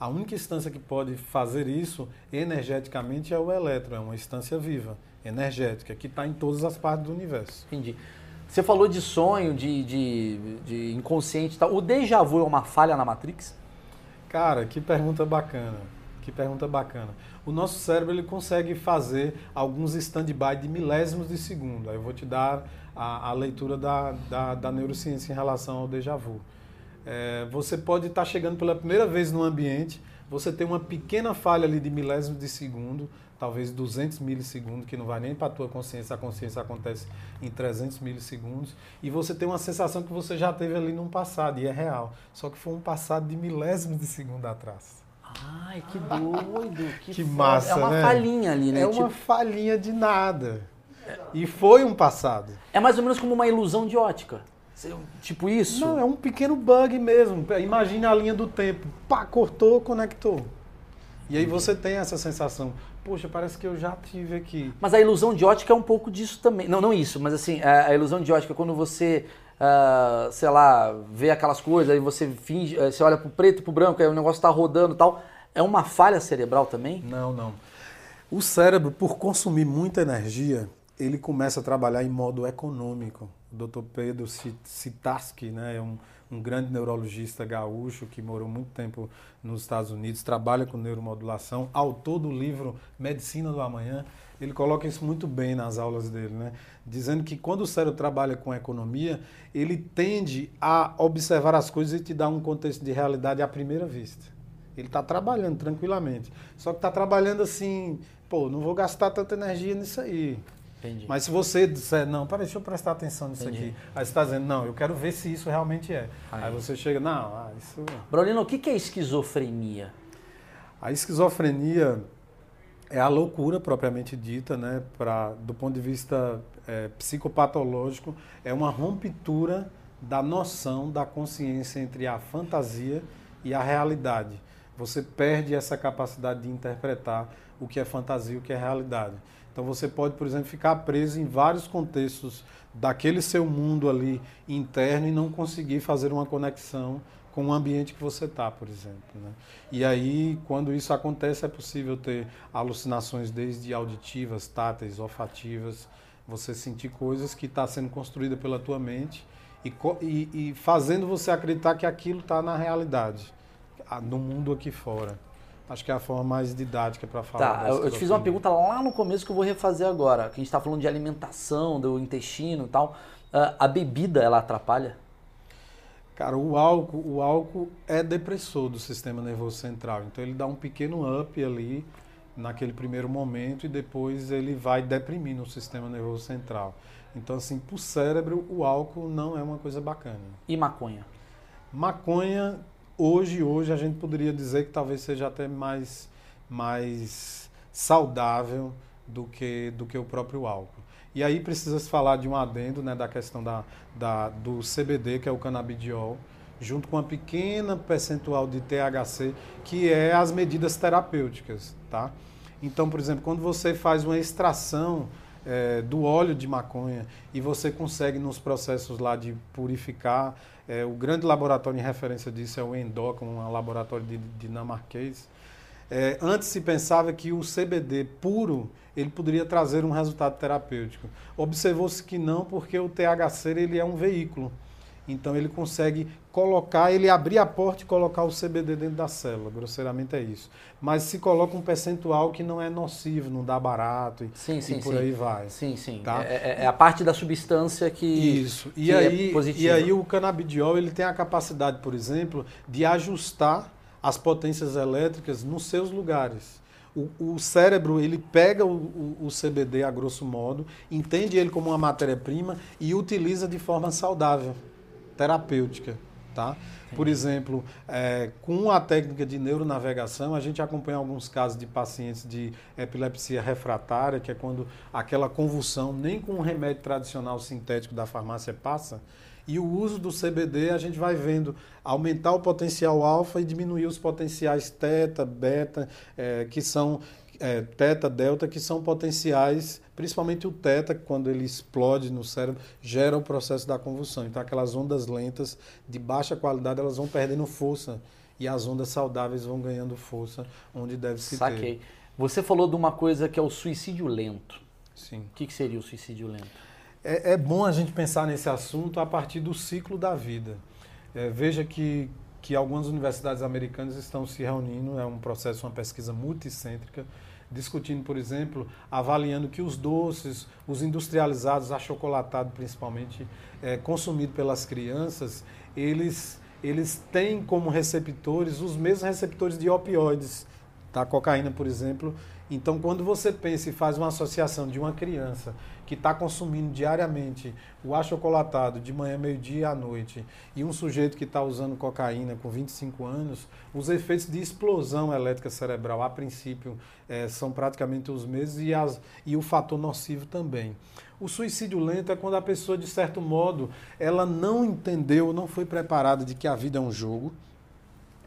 A única instância que pode fazer isso energeticamente é o elétron, é uma instância viva, energética, que está em todas as partes do universo. Entendi. Você falou de sonho, de, de, de inconsciente e tal. O déjà vu é uma falha na Matrix? Cara, que pergunta bacana. Que pergunta bacana. O nosso cérebro ele consegue fazer alguns stand-by de milésimos de segundo. Aí eu vou te dar a, a leitura da, da, da, neurociência em relação ao déjà vu. É, você pode estar chegando pela primeira vez no ambiente, você tem uma pequena falha ali de milésimos de segundo, talvez 200 milissegundos, que não vai nem para a tua consciência, a consciência acontece em 300 milissegundos, e você tem uma sensação que você já teve ali num passado, e é real, só que foi um passado de milésimos de segundo atrás. Ai, que doido, que, que massa, É uma né? falhinha ali, né? É tipo... uma falhinha de nada. E foi um passado. É mais ou menos como uma ilusão de ótica. Tipo isso? Não, é um pequeno bug mesmo. Imagine a linha do tempo. Pá, cortou, conectou. E aí você tem essa sensação poxa, parece que eu já tive aqui. Mas a ilusão de ótica é um pouco disso também. Não, não isso, mas assim, a, ilusão de ótica é quando você, uh, sei lá, vê aquelas coisas, aí você finge, eh, você olha pro preto e pro branco, aí o negócio tá rodando e tal. É uma falha cerebral também? Não, não. O cérebro, por consumir muita energia, ele começa a trabalhar em modo econômico. O Dr. Pedro Sitarsky, né, é um um grande neurologista gaúcho que morou muito tempo nos Estados Unidos, trabalha com neuromodulação, autor do livro Medicina do Amanhã. Ele coloca isso muito bem nas aulas dele, né? dizendo que quando o cérebro trabalha com economia, ele tende a observar as coisas e te dar um contexto de realidade à primeira vista. Ele está trabalhando tranquilamente. Só que está trabalhando assim, pô, não vou gastar tanta energia nisso aí. Entendi. Mas se você disser, não, peraí, deixa eu prestar atenção nisso Entendi. aqui. Aí você está dizendo, não, eu quero ver se isso realmente é. Aí, Aí você chega, não, ah, isso. Braulino, o que é esquizofrenia? A esquizofrenia é a loucura propriamente dita, né? Pra, do ponto de vista é, psicopatológico, é uma ruptura da noção da consciência entre a fantasia e a realidade. Você perde essa capacidade de interpretar o que é fantasia e o que é realidade. Então você pode, por exemplo, ficar preso em vários contextos daquele seu mundo ali interno e não conseguir fazer uma conexão com o ambiente que você está, por exemplo. Né? E aí, quando isso acontece, é possível ter alucinações desde auditivas, táteis, olfativas, você sentir coisas que está sendo construída pela tua mente e, e, e fazendo você acreditar que aquilo está na realidade, no mundo aqui fora. Acho que é a forma mais didática para falar. Tá, eu te fiz uma pergunta lá no começo que eu vou refazer agora. Que a gente está falando de alimentação, do intestino e tal. Uh, a bebida, ela atrapalha? Cara, o álcool, o álcool é depressor do sistema nervoso central. Então ele dá um pequeno up ali naquele primeiro momento e depois ele vai deprimindo o sistema nervoso central. Então assim, para o cérebro, o álcool não é uma coisa bacana. E maconha? Maconha hoje, hoje a gente poderia dizer que talvez seja até mais, mais saudável do que, do que o próprio álcool. E aí precisa se falar de um adendo né, da questão da, da, do CBD, que é o canabidiol, junto com uma pequena percentual de THC, que é as medidas terapêuticas. Tá? Então, por exemplo, quando você faz uma extração é, do óleo de maconha e você consegue nos processos lá de purificar é, o grande laboratório em referência disso é o Endocon, um laboratório de, dinamarquês. É, antes se pensava que o CBD puro ele poderia trazer um resultado terapêutico. Observou-se que não, porque o THC ele é um veículo. Então ele consegue colocar, ele abrir a porta e colocar o CBD dentro da célula, grosseiramente é isso. Mas se coloca um percentual que não é nocivo, não dá barato e, sim, sim, e por sim. aí vai. Sim, sim. Tá? É, é, é, a parte da substância que Isso. E que é aí, é positiva. E aí o canabidiol ele tem a capacidade, por exemplo, de ajustar as potências elétricas nos seus lugares. O, o, cérebro ele pega o, o, o, CBD a grosso modo, entende ele como uma matéria-prima e utiliza de forma saudável terapêutica. Tá? Por exemplo, é, com a técnica de neuronavegação, a gente acompanha alguns casos de pacientes de epilepsia refratária, que é quando aquela convulsão nem com um remédio tradicional sintético da farmácia passa. E o uso do CBD a gente vai vendo aumentar o potencial alfa e diminuir os potenciais teta, beta, é, que são é, teta, delta, que são potenciais, principalmente o teta, quando ele explode no cérebro, gera o processo da convulsão. Então, aquelas ondas lentas de baixa qualidade, elas vão perdendo força e as ondas saudáveis vão ganhando força onde deve se Saquei. ter. Você falou de uma coisa que é o suicídio lento. Sim. O que, que seria o suicídio lento? é, é, bom a gente pensar nesse assunto a partir do ciclo da vida. É, veja que, que algumas universidades americanas estão se reunindo, é um processo, uma pesquisa multicêntrica, discutindo, por exemplo, avaliando que os doces, os industrializados, achocolatados principalmente, é, consumidos pelas crianças, eles, eles têm como receptores os mesmos receptores de opioides, da cocaína, por exemplo. Então, quando você pensa e faz uma associação de uma criança que está consumindo diariamente o achocolatado de manhã, meio-dia à noite, e um sujeito que está usando cocaína com 25 anos, os efeitos de explosão elétrica cerebral, a princípio, é, são praticamente os mesmos e, as, e o fator nocivo também. O suicídio lento é quando a pessoa, de certo modo, ela não entendeu, não foi preparada de que a vida é um jogo,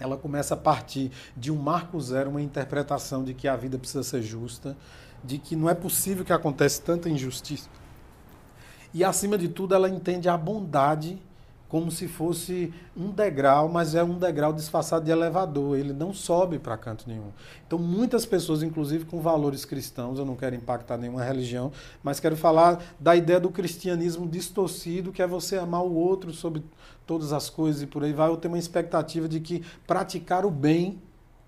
ela começa a partir de um marco zero, uma interpretação de que a vida precisa ser justa, de que não é possível que aconteça tanta injustiça. E acima de tudo, ela entende a bondade como se fosse um degrau, mas é um degrau disfarçado de elevador, ele não sobe para canto nenhum. Então, muitas pessoas, inclusive com valores cristãos, eu não quero impactar nenhuma religião, mas quero falar da ideia do cristianismo distorcido, que é você amar o outro sobre todas as coisas e por aí vai, eu tenho uma expectativa de que praticar o bem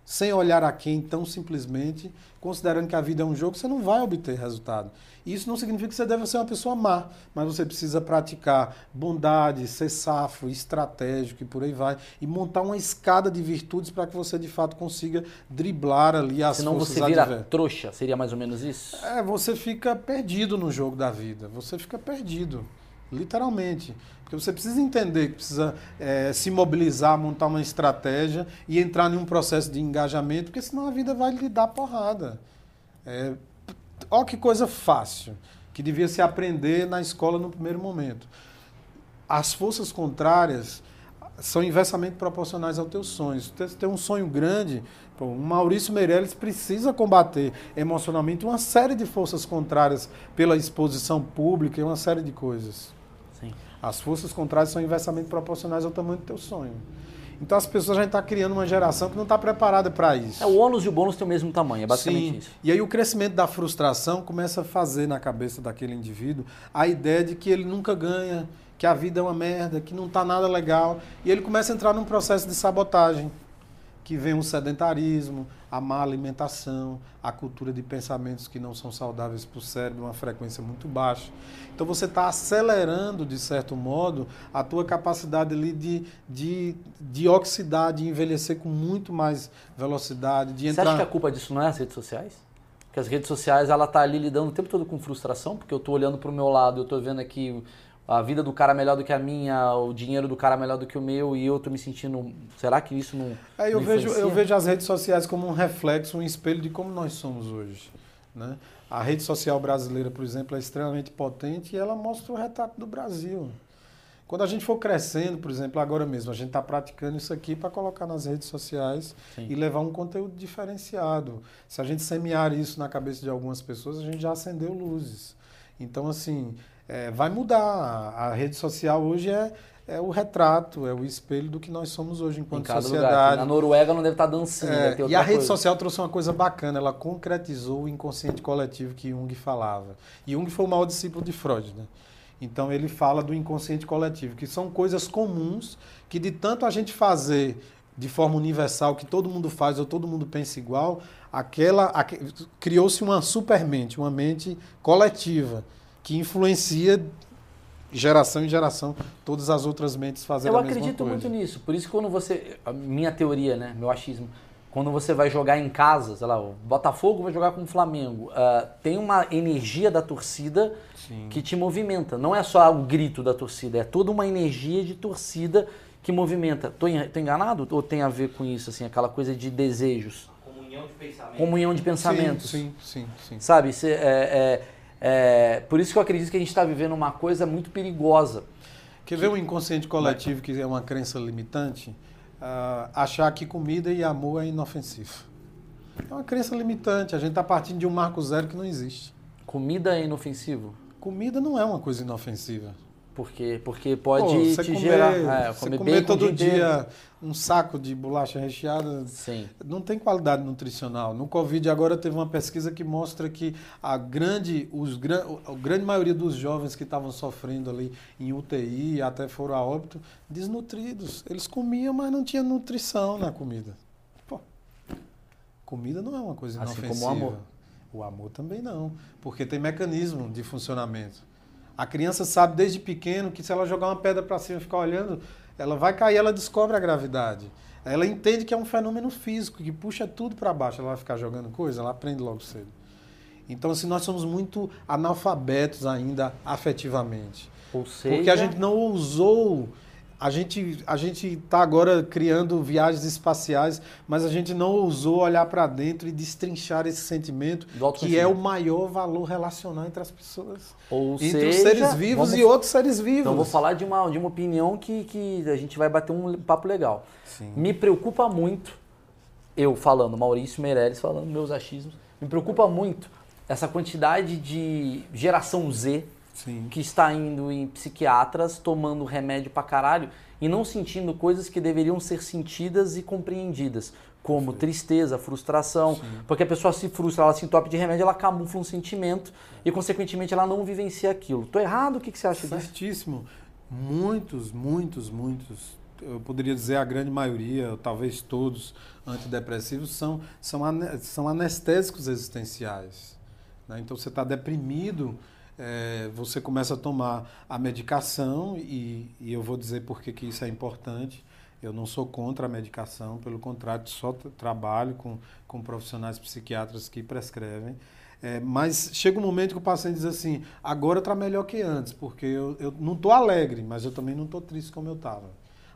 sem olhar a quem tão simplesmente, considerando que a vida é um jogo, você não vai obter resultado. Isso não significa que você deve ser uma pessoa má, mas você precisa praticar bondade, ser safo, estratégico e por aí vai, e montar uma escada de virtudes para que você de fato consiga driblar ali as Senão forças você vira trouxa, seria mais ou menos isso? É, você fica perdido no jogo da vida, você fica perdido, literalmente. Porque você precisa entender que precisa é, se mobilizar, montar uma estratégia e entrar em um processo de engajamento, porque senão a vida vai lhe dar porrada. É, olha que coisa fácil, que devia se aprender na escola no primeiro momento. As forças contrárias são inversamente proporcionais aos teus sonhos. Você tem um sonho grande, o Maurício Meirelles precisa combater emocionalmente uma série de forças contrárias pela exposição pública e uma série de coisas. As forças contrárias são inversamente proporcionais ao tamanho do teu sonho. Então as pessoas já estão tá criando uma geração que não está preparada para isso. É, o ônus e o bônus têm o mesmo tamanho, é basicamente Sim. isso. E aí o crescimento da frustração começa a fazer na cabeça daquele indivíduo a ideia de que ele nunca ganha, que a vida é uma merda, que não está nada legal. E ele começa a entrar num processo de sabotagem que vem o sedentarismo, a má alimentação, a cultura de pensamentos que não são saudáveis para o cérebro, uma frequência muito baixa. Então você está acelerando, de certo modo, a tua capacidade ali de, de, de oxidar, de envelhecer com muito mais velocidade. De entrar... Você acha que a culpa disso não é as redes sociais? Porque as redes sociais, ela está ali lidando o tempo todo com frustração, porque eu estou olhando para o meu lado, eu estou vendo aqui a vida do cara é melhor do que a minha, o dinheiro do cara é melhor do que o meu e eu tô me sentindo. Será que isso não. É, eu, vejo, eu vejo as redes sociais como um reflexo, um espelho de como nós somos hoje. Né? A rede social brasileira, por exemplo, é extremamente potente e ela mostra o retrato do Brasil. Quando a gente for crescendo, por exemplo, agora mesmo, a gente está praticando isso aqui para colocar nas redes sociais Sim. e levar um conteúdo diferenciado. Se a gente semear isso na cabeça de algumas pessoas, a gente já acendeu luzes. Então, assim, é, vai mudar. A rede social hoje é, é o retrato, é o espelho do que nós somos hoje enquanto em sociedade. Lugar. Na Noruega não deve estar dançando. É, e a rede coisa. social trouxe uma coisa bacana, ela concretizou o inconsciente coletivo que Jung falava. E Jung foi o maior discípulo de Freud, né? Então ele fala do inconsciente coletivo, que são coisas comuns que de tanto a gente fazer de forma universal, que todo mundo faz ou todo mundo pensa igual, aquela, aqu... criou-se uma supermente, uma mente coletiva que influencia geração em geração todas as outras mentes fazendo Eu a mesma coisa. Eu acredito muito nisso. Por isso que quando você, a minha teoria, né, meu achismo, quando você vai jogar em casa, sei lá, o Botafogo vai jogar com o Flamengo, uh, tem uma energia da torcida Sim. que te movimenta. Não é só o grito da torcida, é toda uma energia de torcida que movimenta. Tô, tô enganado ou tem a ver com isso, assim, aquela coisa de desejos? Comunhão de pensamentos. Comunhão de pensamentos. Sim, sim, sim. sim. Sabe, cê, é, é é, por isso que eu acredito que a gente está vivendo uma coisa muito perigosa. Quer ver um inconsciente coletivo que é uma crença limitante? Uh, achar que comida e amor é inofensivo. É uma crença limitante. A gente está partindo de um marco zero que não existe. Comida é inofensivo? Comida não é uma coisa inofensiva. Porque, porque pode Pô, te comer, gerar. É, comer, comer todo dia um saco de bolacha recheada Sim. não tem qualidade nutricional. No Covid agora teve uma pesquisa que mostra que a grande, os, a grande maioria dos jovens que estavam sofrendo ali em UTI, até foram a óbito, desnutridos. Eles comiam, mas não tinha nutrição na comida. Pô, comida não é uma coisa assim inofensiva. Como o amor. O amor também não, porque tem mecanismo de funcionamento. A criança sabe desde pequeno que se ela jogar uma pedra para cima e ficar olhando, ela vai cair, ela descobre a gravidade. Ela entende que é um fenômeno físico, que puxa tudo para baixo. Ela vai ficar jogando coisa, ela aprende logo cedo. Então, assim, nós somos muito analfabetos ainda afetivamente. Seja... Porque a gente não usou a gente a gente está agora criando viagens espaciais, mas a gente não ousou olhar para dentro e destrinchar esse sentimento que é o maior valor relacional entre as pessoas, Ou entre seja, os seres vivos vamos, e outros seres vivos. Então vou falar de uma de uma opinião que, que a gente vai bater um papo legal. Sim. Me preocupa muito eu falando Maurício Meirelles falando meus achismos, me preocupa muito essa quantidade de geração Z Sim. que está indo em psiquiatras tomando remédio pra caralho e não sentindo coisas que deveriam ser sentidas e compreendidas, como Sim. tristeza, frustração, Sim. porque a pessoa se frustra, ela se entope de remédio, ela camufla um sentimento e consequentemente ela não vivencia aquilo. Tô errado? O que, que você acha disso? Certíssimo. Muitos, muitos, muitos, eu poderia dizer a grande maioria, talvez todos, antidepressivos são, são, são anestésicos existenciais. Né? Então você está deprimido, é, você começa a tomar a medicação e, e eu vou dizer por que isso é importante. Eu não sou contra a medicação, pelo contrário, só trabalho com, com profissionais psiquiatras que prescrevem. É, mas chega um momento que o paciente diz assim: agora está melhor que antes, porque eu, eu não estou alegre, mas eu também não estou triste como eu estava.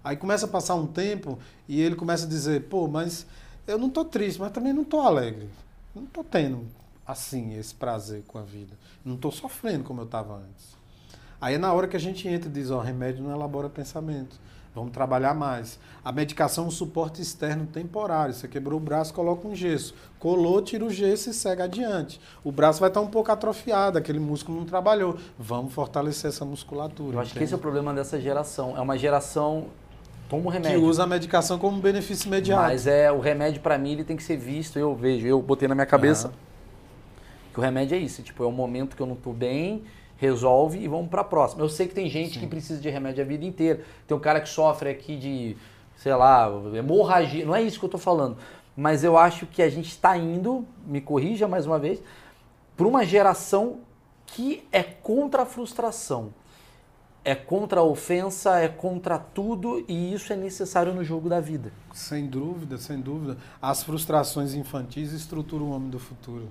Aí começa a passar um tempo e ele começa a dizer: pô, mas eu não estou triste, mas também não estou alegre. Não estou tendo assim esse prazer com a vida. Não estou sofrendo como eu estava antes. Aí é na hora que a gente entra e diz, ó, remédio não elabora pensamento. Vamos trabalhar mais. A medicação é um suporte externo temporário. Você quebrou o braço, coloca um gesso. Colou, tira o gesso e segue adiante. O braço vai estar um pouco atrofiado, aquele músculo não trabalhou. Vamos fortalecer essa musculatura. Eu acho entende? que esse é o problema dessa geração. É uma geração toma o remédio. Que usa a medicação como benefício imediato. Mas é o remédio para mim ele tem que ser visto. Eu vejo, eu botei na minha cabeça. Uhum o remédio é isso, tipo, é um momento que eu não estou bem, resolve e vamos para a próxima. Eu sei que tem gente Sim. que precisa de remédio a vida inteira. Tem um cara que sofre aqui de, sei lá, hemorragia. Não é isso que eu estou falando. Mas eu acho que a gente está indo, me corrija mais uma vez, para uma geração que é contra a frustração. É contra a ofensa, é contra tudo e isso é necessário no jogo da vida. Sem dúvida, sem dúvida. As frustrações infantis estruturam o homem do futuro.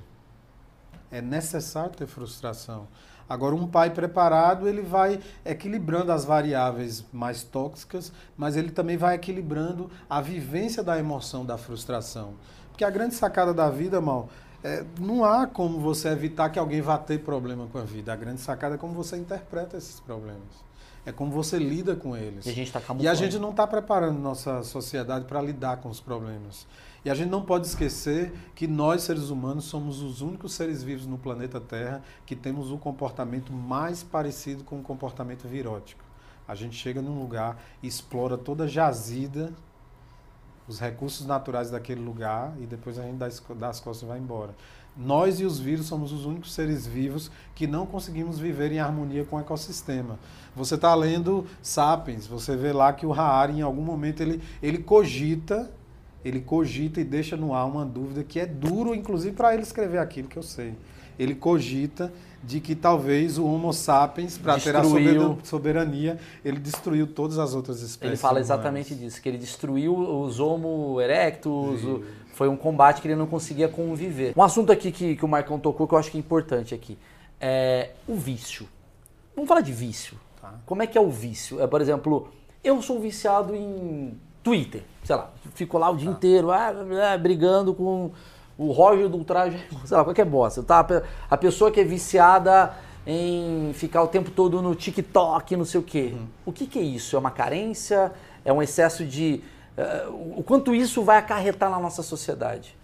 É necessário ter frustração. Agora, um pai preparado, ele vai equilibrando as variáveis mais tóxicas, mas ele também vai equilibrando a vivência da emoção da frustração. Porque a grande sacada da vida, mal, é, não há como você evitar que alguém vá ter problema com a vida. A grande sacada é como você interpreta esses problemas. É como você lida com eles. E a gente, tá e a gente não está preparando nossa sociedade para lidar com os problemas. E a gente não pode esquecer que nós, seres humanos, somos os únicos seres vivos no planeta Terra que temos o comportamento mais parecido com o comportamento virótico. A gente chega num lugar, explora toda jazida, os recursos naturais daquele lugar e depois a gente dá, dá as costas e vai embora. Nós e os vírus somos os únicos seres vivos que não conseguimos viver em harmonia com o ecossistema. Você está lendo Sapiens, você vê lá que o Harari, em algum momento, ele, ele cogita ele cogita e deixa no ar uma dúvida que é duro, inclusive, para ele escrever aquilo que eu sei. Ele cogita de que talvez o Homo sapiens, para ter a soberania, ele destruiu todas as outras espécies. Ele fala exatamente humanas. disso, que ele destruiu os Homo erectus, o, foi um combate que ele não conseguia conviver. Um assunto aqui que, que o Marcão tocou que eu acho que é importante aqui é o vício. Vamos falar de vício. Tá. Como é que é o vício? É, por exemplo, eu sou viciado em Twitter, sei lá, ficou lá o dia ah. inteiro, ah, ah, brigando com o Roger do Ultraje, sei lá, qualquer bosta. Tá? A pessoa que é viciada em ficar o tempo todo no TikTok, não sei o quê. Uhum. O que, que é isso? É uma carência? É um excesso de. Uh, o quanto isso vai acarretar na nossa sociedade?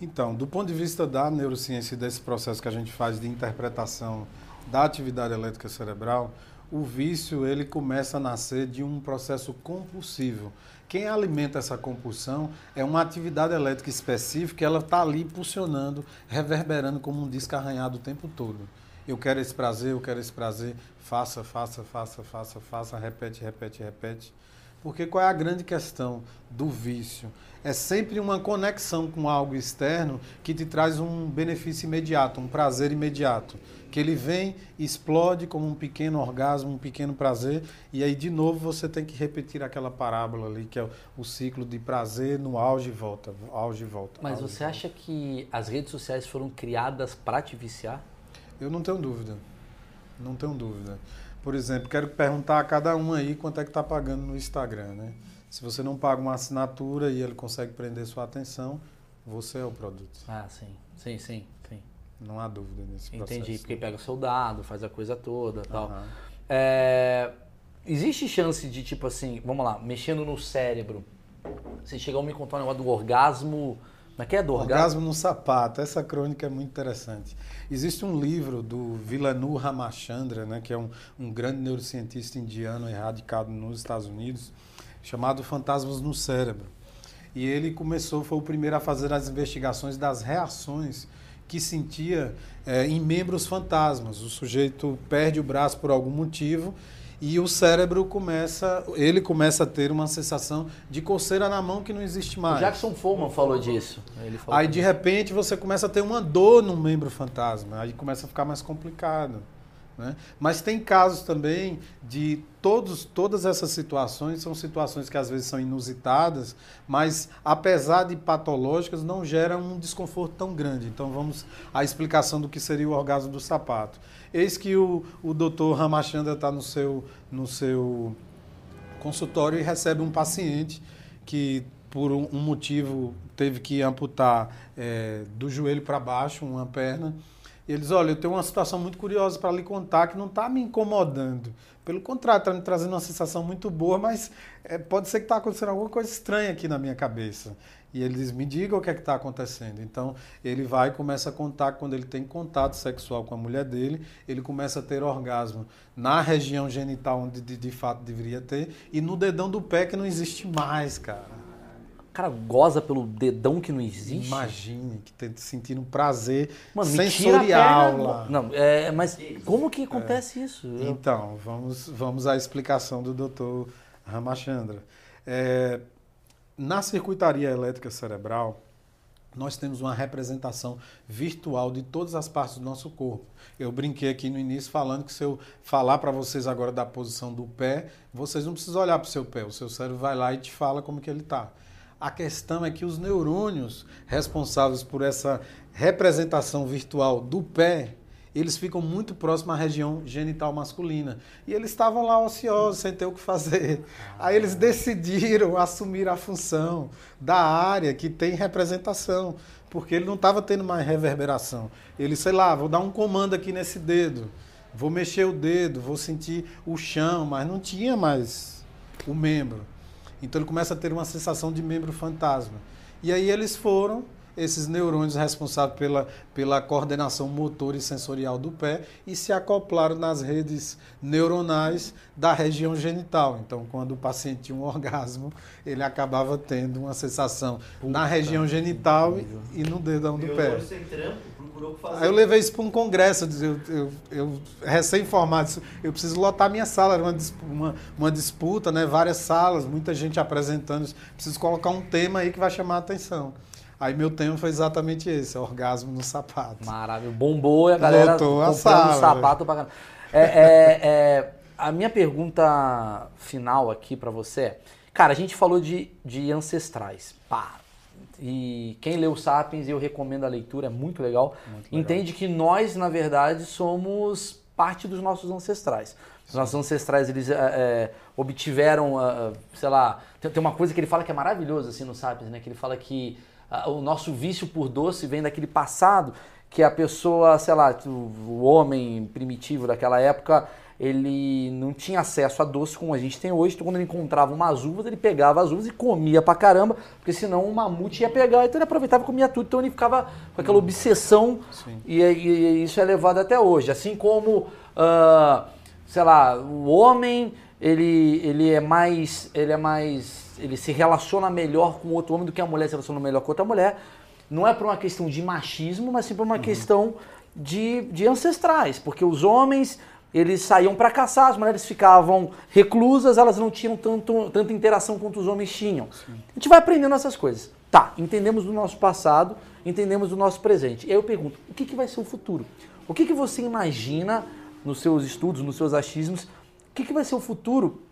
Então, do ponto de vista da neurociência e desse processo que a gente faz de interpretação da atividade elétrica cerebral, o vício ele começa a nascer de um processo compulsivo. Quem alimenta essa compulsão é uma atividade elétrica específica, ela está ali pulsionando, reverberando como um disco arranhado o tempo todo. Eu quero esse prazer, eu quero esse prazer, faça, faça, faça, faça, faça, repete, repete, repete. Porque qual é a grande questão do vício? É sempre uma conexão com algo externo que te traz um benefício imediato, um prazer imediato que ele vem, explode como um pequeno orgasmo, um pequeno prazer, e aí de novo você tem que repetir aquela parábola ali, que é o, ciclo de prazer no auge e volta, auge e volta. Mas você acha que as redes sociais foram criadas para te viciar? Eu não tenho dúvida. Não tenho dúvida. Por exemplo, quero perguntar a cada um aí quanto é que está pagando no Instagram, né? Se você não paga uma assinatura e ele consegue prender sua atenção, você é o produto. Ah, sim. Sim, sim. Não há dúvida nesse processo. Entendi, porque pega o seu dado, faz a coisa toda tal. Uhum. É, existe chance de, tipo assim, vamos lá, mexendo no cérebro, você chegar a me contar um negócio do orgasmo. Como é que é do orgasmo? Orgasmo no sapato. Essa crônica é muito interessante. Existe um livro do Vilanu Ramachandra, né, que é um, um grande neurocientista indiano erradicado nos Estados Unidos, chamado Fantasmas no Cérebro. E ele começou, foi o primeiro a fazer as investigações das reações que sentia é, em membros fantasmas. O sujeito perde o braço por algum motivo e o cérebro começa, ele começa a ter uma sensação de coceira na mão que não existe mais. O Jackson Foreman falou disso. Falou aí de repente você começa a ter uma dor no membro fantasma, aí começa a ficar mais complicado. Né? Mas tem casos também de todos, todas essas situações, são situações que às vezes são inusitadas, mas apesar de patológicas, não geram um desconforto tão grande. Então vamos à explicação do que seria o orgasmo do sapato. Eis que o, o doutor Ramachandra está no seu, no seu consultório e recebe um paciente que por um, motivo teve que amputar é, do joelho para baixo uma perna e eles, olha, eu tenho uma situação muito curiosa para lhe contar que não está me incomodando. Pelo contrário, está me trazendo uma sensação muito boa, mas é, pode ser que está acontecendo alguma coisa estranha aqui na minha cabeça. E ele diz, me diga o que é que está acontecendo. Então, ele vai e começa a contar quando ele tem contato sexual com a mulher dele, ele começa a ter orgasmo na região genital onde de, de fato deveria ter e no dedão do pé que não existe mais, cara cara goza pelo dedão que não existe. Imagine que tá sentindo um prazer Mano, sensorial lá. Não, é, mas como que acontece é. isso? Então, vamos, vamos à explicação do doutor Ramachandra. É, na circuitaria elétrica cerebral, nós temos uma representação virtual de todas as partes do nosso corpo. Eu brinquei aqui no início falando que se eu falar para vocês agora da posição do pé, vocês não precisam olhar para o seu pé, o seu cérebro vai lá e te fala como que ele está. A questão é que os neurônios responsáveis por essa representação virtual do pé, eles ficam muito próximos à região genital masculina. E eles estavam lá ociosos, sem ter o que fazer. Aí eles decidiram assumir a função da área que tem representação, porque ele não estava tendo mais reverberação. Ele, sei lá, vou dar um comando aqui nesse dedo, vou mexer o dedo, vou sentir o chão, mas não tinha mais o membro. Então ele começa a ter uma sensação de membro fantasma. E aí eles foram esses neurônios responsáveis pela, pela coordenação motor e sensorial do pé e se acoplaram nas redes neuronais da região genital. Então, quando o paciente tinha um orgasmo, ele acabava tendo uma sensação Puta na região genital e, e no dedão do pé. Aí eu levei isso para um congresso, eu, eu, eu recém-formado, eu preciso lotar minha sala, era uma, uma, uma, disputa, né? várias salas, muita gente apresentando, preciso colocar um tema aí que vai chamar a atenção. Aí meu tema foi exatamente esse, orgasmo no sapato. Maravilha, bombou e a galera comprando a sala, sapato pra caramba. É, é, é, a minha pergunta final aqui para você é, cara, a gente falou de, de ancestrais, pá, e quem leu Sapiens, eu recomendo a leitura, é muito legal, muito legal. entende que nós, na verdade, somos parte dos nossos ancestrais. Os nossos ancestrais, eles é, é, obtiveram, uh, sei lá, tem, uma coisa que ele fala que é maravilhoso assim no Sapiens, né? Que ele fala que o nosso vício por doce vem daquele passado que a pessoa, sei lá, o homem primitivo daquela época, ele não tinha acesso a doce como a gente tem hoje. Então, quando ele encontrava umas uvas, ele pegava as uvas e comia pra caramba, porque senão o mamute ia pegar. Então, ele aproveitava e comia tudo. Então, ele ficava com aquela obsessão. E, e, e, isso é levado até hoje. Assim como uh, sei lá, o homem ele, ele é mais ele é mais ele se relaciona melhor com outro homem do que a mulher se relaciona melhor com outra mulher. Não é por uma questão de machismo, mas sim por uma uhum. questão de, de ancestrais, porque os homens eles saíam para caçar, as mulheres ficavam reclusas, elas não tinham tanto, tanta interação quanto os homens tinham. Sim. A gente vai aprendendo essas coisas. Tá, entendemos do nosso passado, entendemos do nosso presente. E aí eu pergunto, o que, que vai ser o futuro? O que, que você imagina nos seus estudos, nos seus achismos, o que, que vai ser o futuro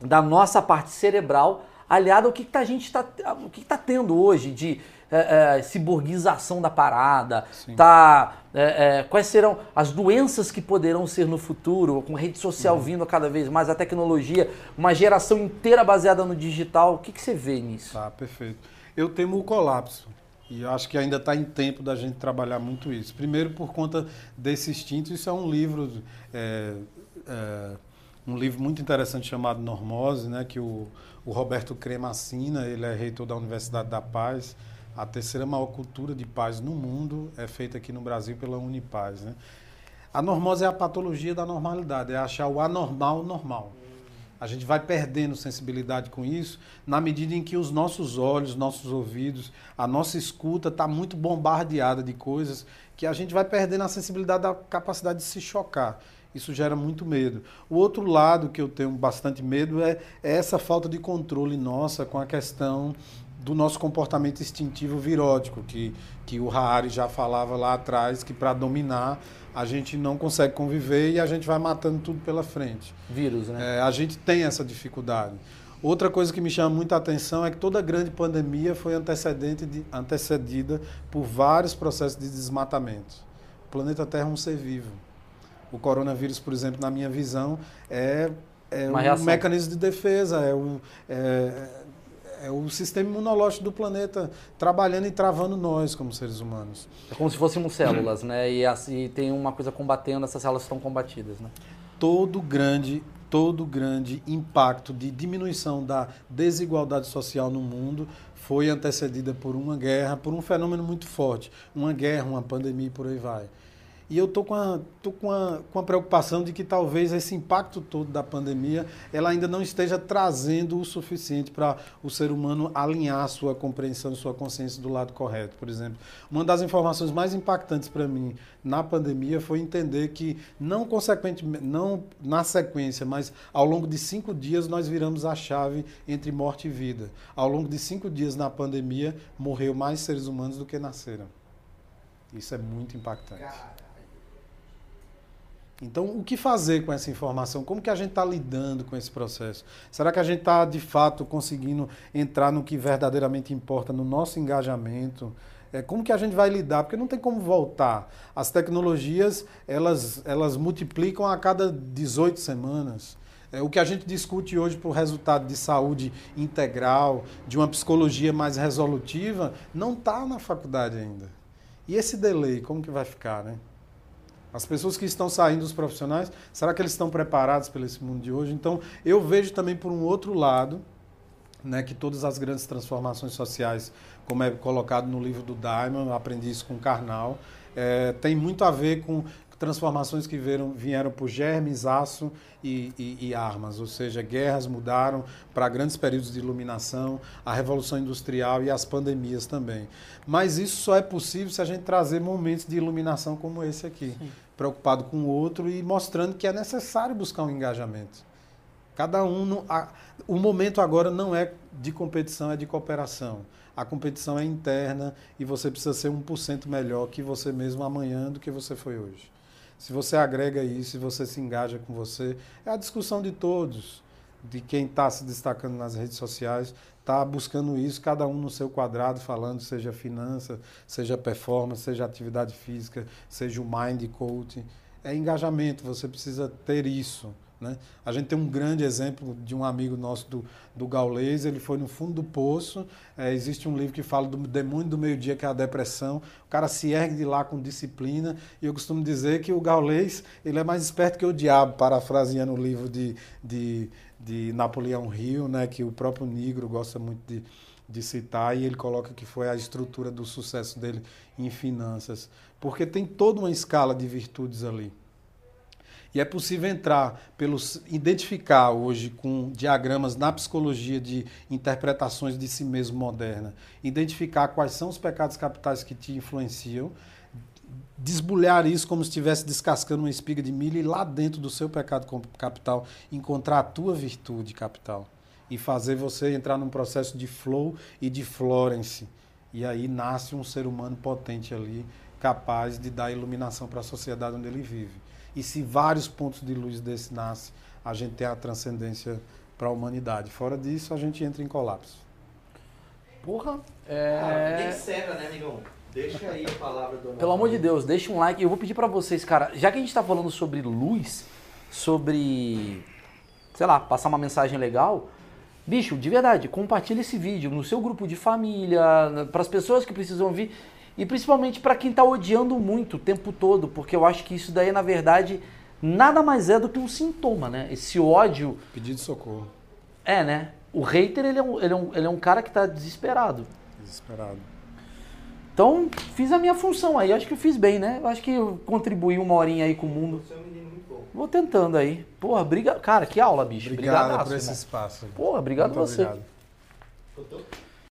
da nossa parte cerebral aliado ao que, que a gente está o que está tendo hoje de é, é, ciborguização da parada, tá, é, é, quais serão as doenças que poderão ser no futuro, com rede social uhum. vindo cada vez mais, a tecnologia, uma geração inteira baseada no digital. O que, que você vê nisso? Tá, perfeito. Eu temo o colapso. E eu acho que ainda está em tempo da gente trabalhar muito isso. Primeiro, por conta desse instinto, isso é um livro, é, é, um livro muito interessante chamado Normose, né, que o, o Roberto Crema assina, ele é reitor da Universidade da Paz. A terceira maior cultura de paz no mundo é feita aqui no Brasil pela Unipaz. Né? A normose é a patologia da normalidade, é achar o anormal normal. A gente vai perdendo sensibilidade com isso na medida em que os nossos olhos, nossos ouvidos, a nossa escuta está muito bombardeada de coisas que a gente vai perdendo a sensibilidade da capacidade de se chocar. Isso gera muito medo. O outro lado que eu tenho bastante medo é, é essa falta de controle nossa com a questão do nosso comportamento instintivo virótico, que, que o Harari já falava lá atrás, que para dominar a gente não consegue conviver e a gente vai matando tudo pela frente. Vírus, né? É, a gente tem essa dificuldade. Outra coisa que me chama muita atenção é que toda grande pandemia foi antecedente de, antecedida por vários processos de desmatamento. O planeta Terra é um ser vivo. O coronavírus, por exemplo, na minha visão, é, é um mecanismo de defesa, é, um, é, é o sistema imunológico do planeta trabalhando e travando nós como seres humanos. É como se fôssemos células, né? E, assim, tem uma coisa combatendo, essas células estão combatidas, né? Todo grande, todo grande impacto de diminuição da desigualdade social no mundo foi antecedida por uma guerra, por um fenômeno muito forte, uma guerra, uma pandemia e por aí vai. E eu estou com, a, tô com, a, com a preocupação de que talvez esse impacto todo da pandemia ela ainda não esteja trazendo o suficiente para o ser humano alinhar sua compreensão, sua consciência do lado correto. Por exemplo, uma das informações mais impactantes para mim na pandemia foi entender que, não consequentemente, não na sequência, mas ao longo de cinco dias nós viramos a chave entre morte e vida. Ao longo de cinco dias na pandemia, morreu mais seres humanos do que nasceram. Isso é muito impactante. Então, o que fazer com essa informação? Como que a gente está lidando com esse processo? Será que a gente está, de fato, conseguindo entrar no que verdadeiramente importa no nosso engajamento? É, como que a gente vai lidar? Porque não tem como voltar. As tecnologias, elas, elas multiplicam a cada 18 semanas. É, o que a gente discute hoje para o resultado de saúde integral, de uma psicologia mais resolutiva, não está na faculdade ainda. E esse delay, como que vai ficar, né? As pessoas que estão saindo dos profissionais, será que eles estão preparados para esse mundo de hoje? Então, eu vejo também por um outro lado, né, que todas as grandes transformações sociais, como é colocado no livro do Diamond, aprendi isso com o Karnal, é, tem muito a ver com transformações que vieram, vieram por germes, aço e, e, e armas, ou seja, guerras mudaram para grandes períodos de iluminação, a Revolução Industrial e as pandemias também. Mas isso só é possível se a gente trazer momentos de iluminação como esse aqui, Sim. preocupado com o outro e mostrando que é necessário buscar um engajamento. Cada um, no, a, o momento agora não é de competição, é de cooperação. A competição é interna e você precisa ser 1% melhor que você mesmo amanhã do que você foi hoje. Se você agrega isso, se você se engaja com você, é a discussão de todos, de quem está se destacando nas redes sociais, está buscando isso, cada um no seu quadrado, falando, seja finança, seja performance, seja atividade física, seja o mind coaching. É engajamento, você precisa ter isso. Né? A gente tem um grande exemplo de um amigo nosso do, do Gaulês, ele foi no fundo do poço, é, existe um livro que fala do demônio do meio-dia, que é a depressão, o cara se ergue de lá com disciplina, e eu costumo dizer que o Gaulês ele é mais esperto que o diabo, parafraseando o livro de, de, de Napoleão Hill, né, que o próprio Negro gosta muito de, de citar, e ele coloca que foi a estrutura do sucesso dele em finanças, porque tem toda uma escala de virtudes ali. E é possível entrar, pelos, identificar hoje com diagramas na psicologia de interpretações de si mesmo moderna, identificar quais são os pecados capitais que te influenciam, desbulhar isso como se estivesse descascando uma espiga de milho e lá dentro do seu pecado capital encontrar a tua virtude capital e fazer você entrar num processo de flow e de Florence. E aí nasce um ser humano potente ali, capaz de dar iluminação para a sociedade onde ele vive. E se vários pontos de luz desse nascem, a gente tem a transcendência para a humanidade. Fora disso, a gente entra em colapso. Porra, é... Ah, encerra, né, amigão? Deixa aí a palavra do Pelo amor de Deus, deixa um like. Eu vou pedir para vocês, cara, já que a gente está falando sobre luz, sobre, sei lá, passar uma mensagem legal, Bicho, de verdade, compartilhe esse vídeo no seu grupo de família, para as pessoas que precisam ouvir e principalmente para quem está odiando muito o tempo todo, porque eu acho que isso daí, na verdade, nada mais é do que um sintoma, né? Esse ódio. Pedido de socorro. É, né? O hater, ele é um, ele é um, ele é um cara que está desesperado. Desesperado. Então, fiz a minha função aí. Acho que eu fiz bem, né? Eu acho que eu contribuí uma horinha aí com o mundo. Você é um menino Vou tentando aí. Porra, briga. Cara, que aula, bicho. Obrigado por esse espaço. Porra, obrigado Muito você. Obrigado.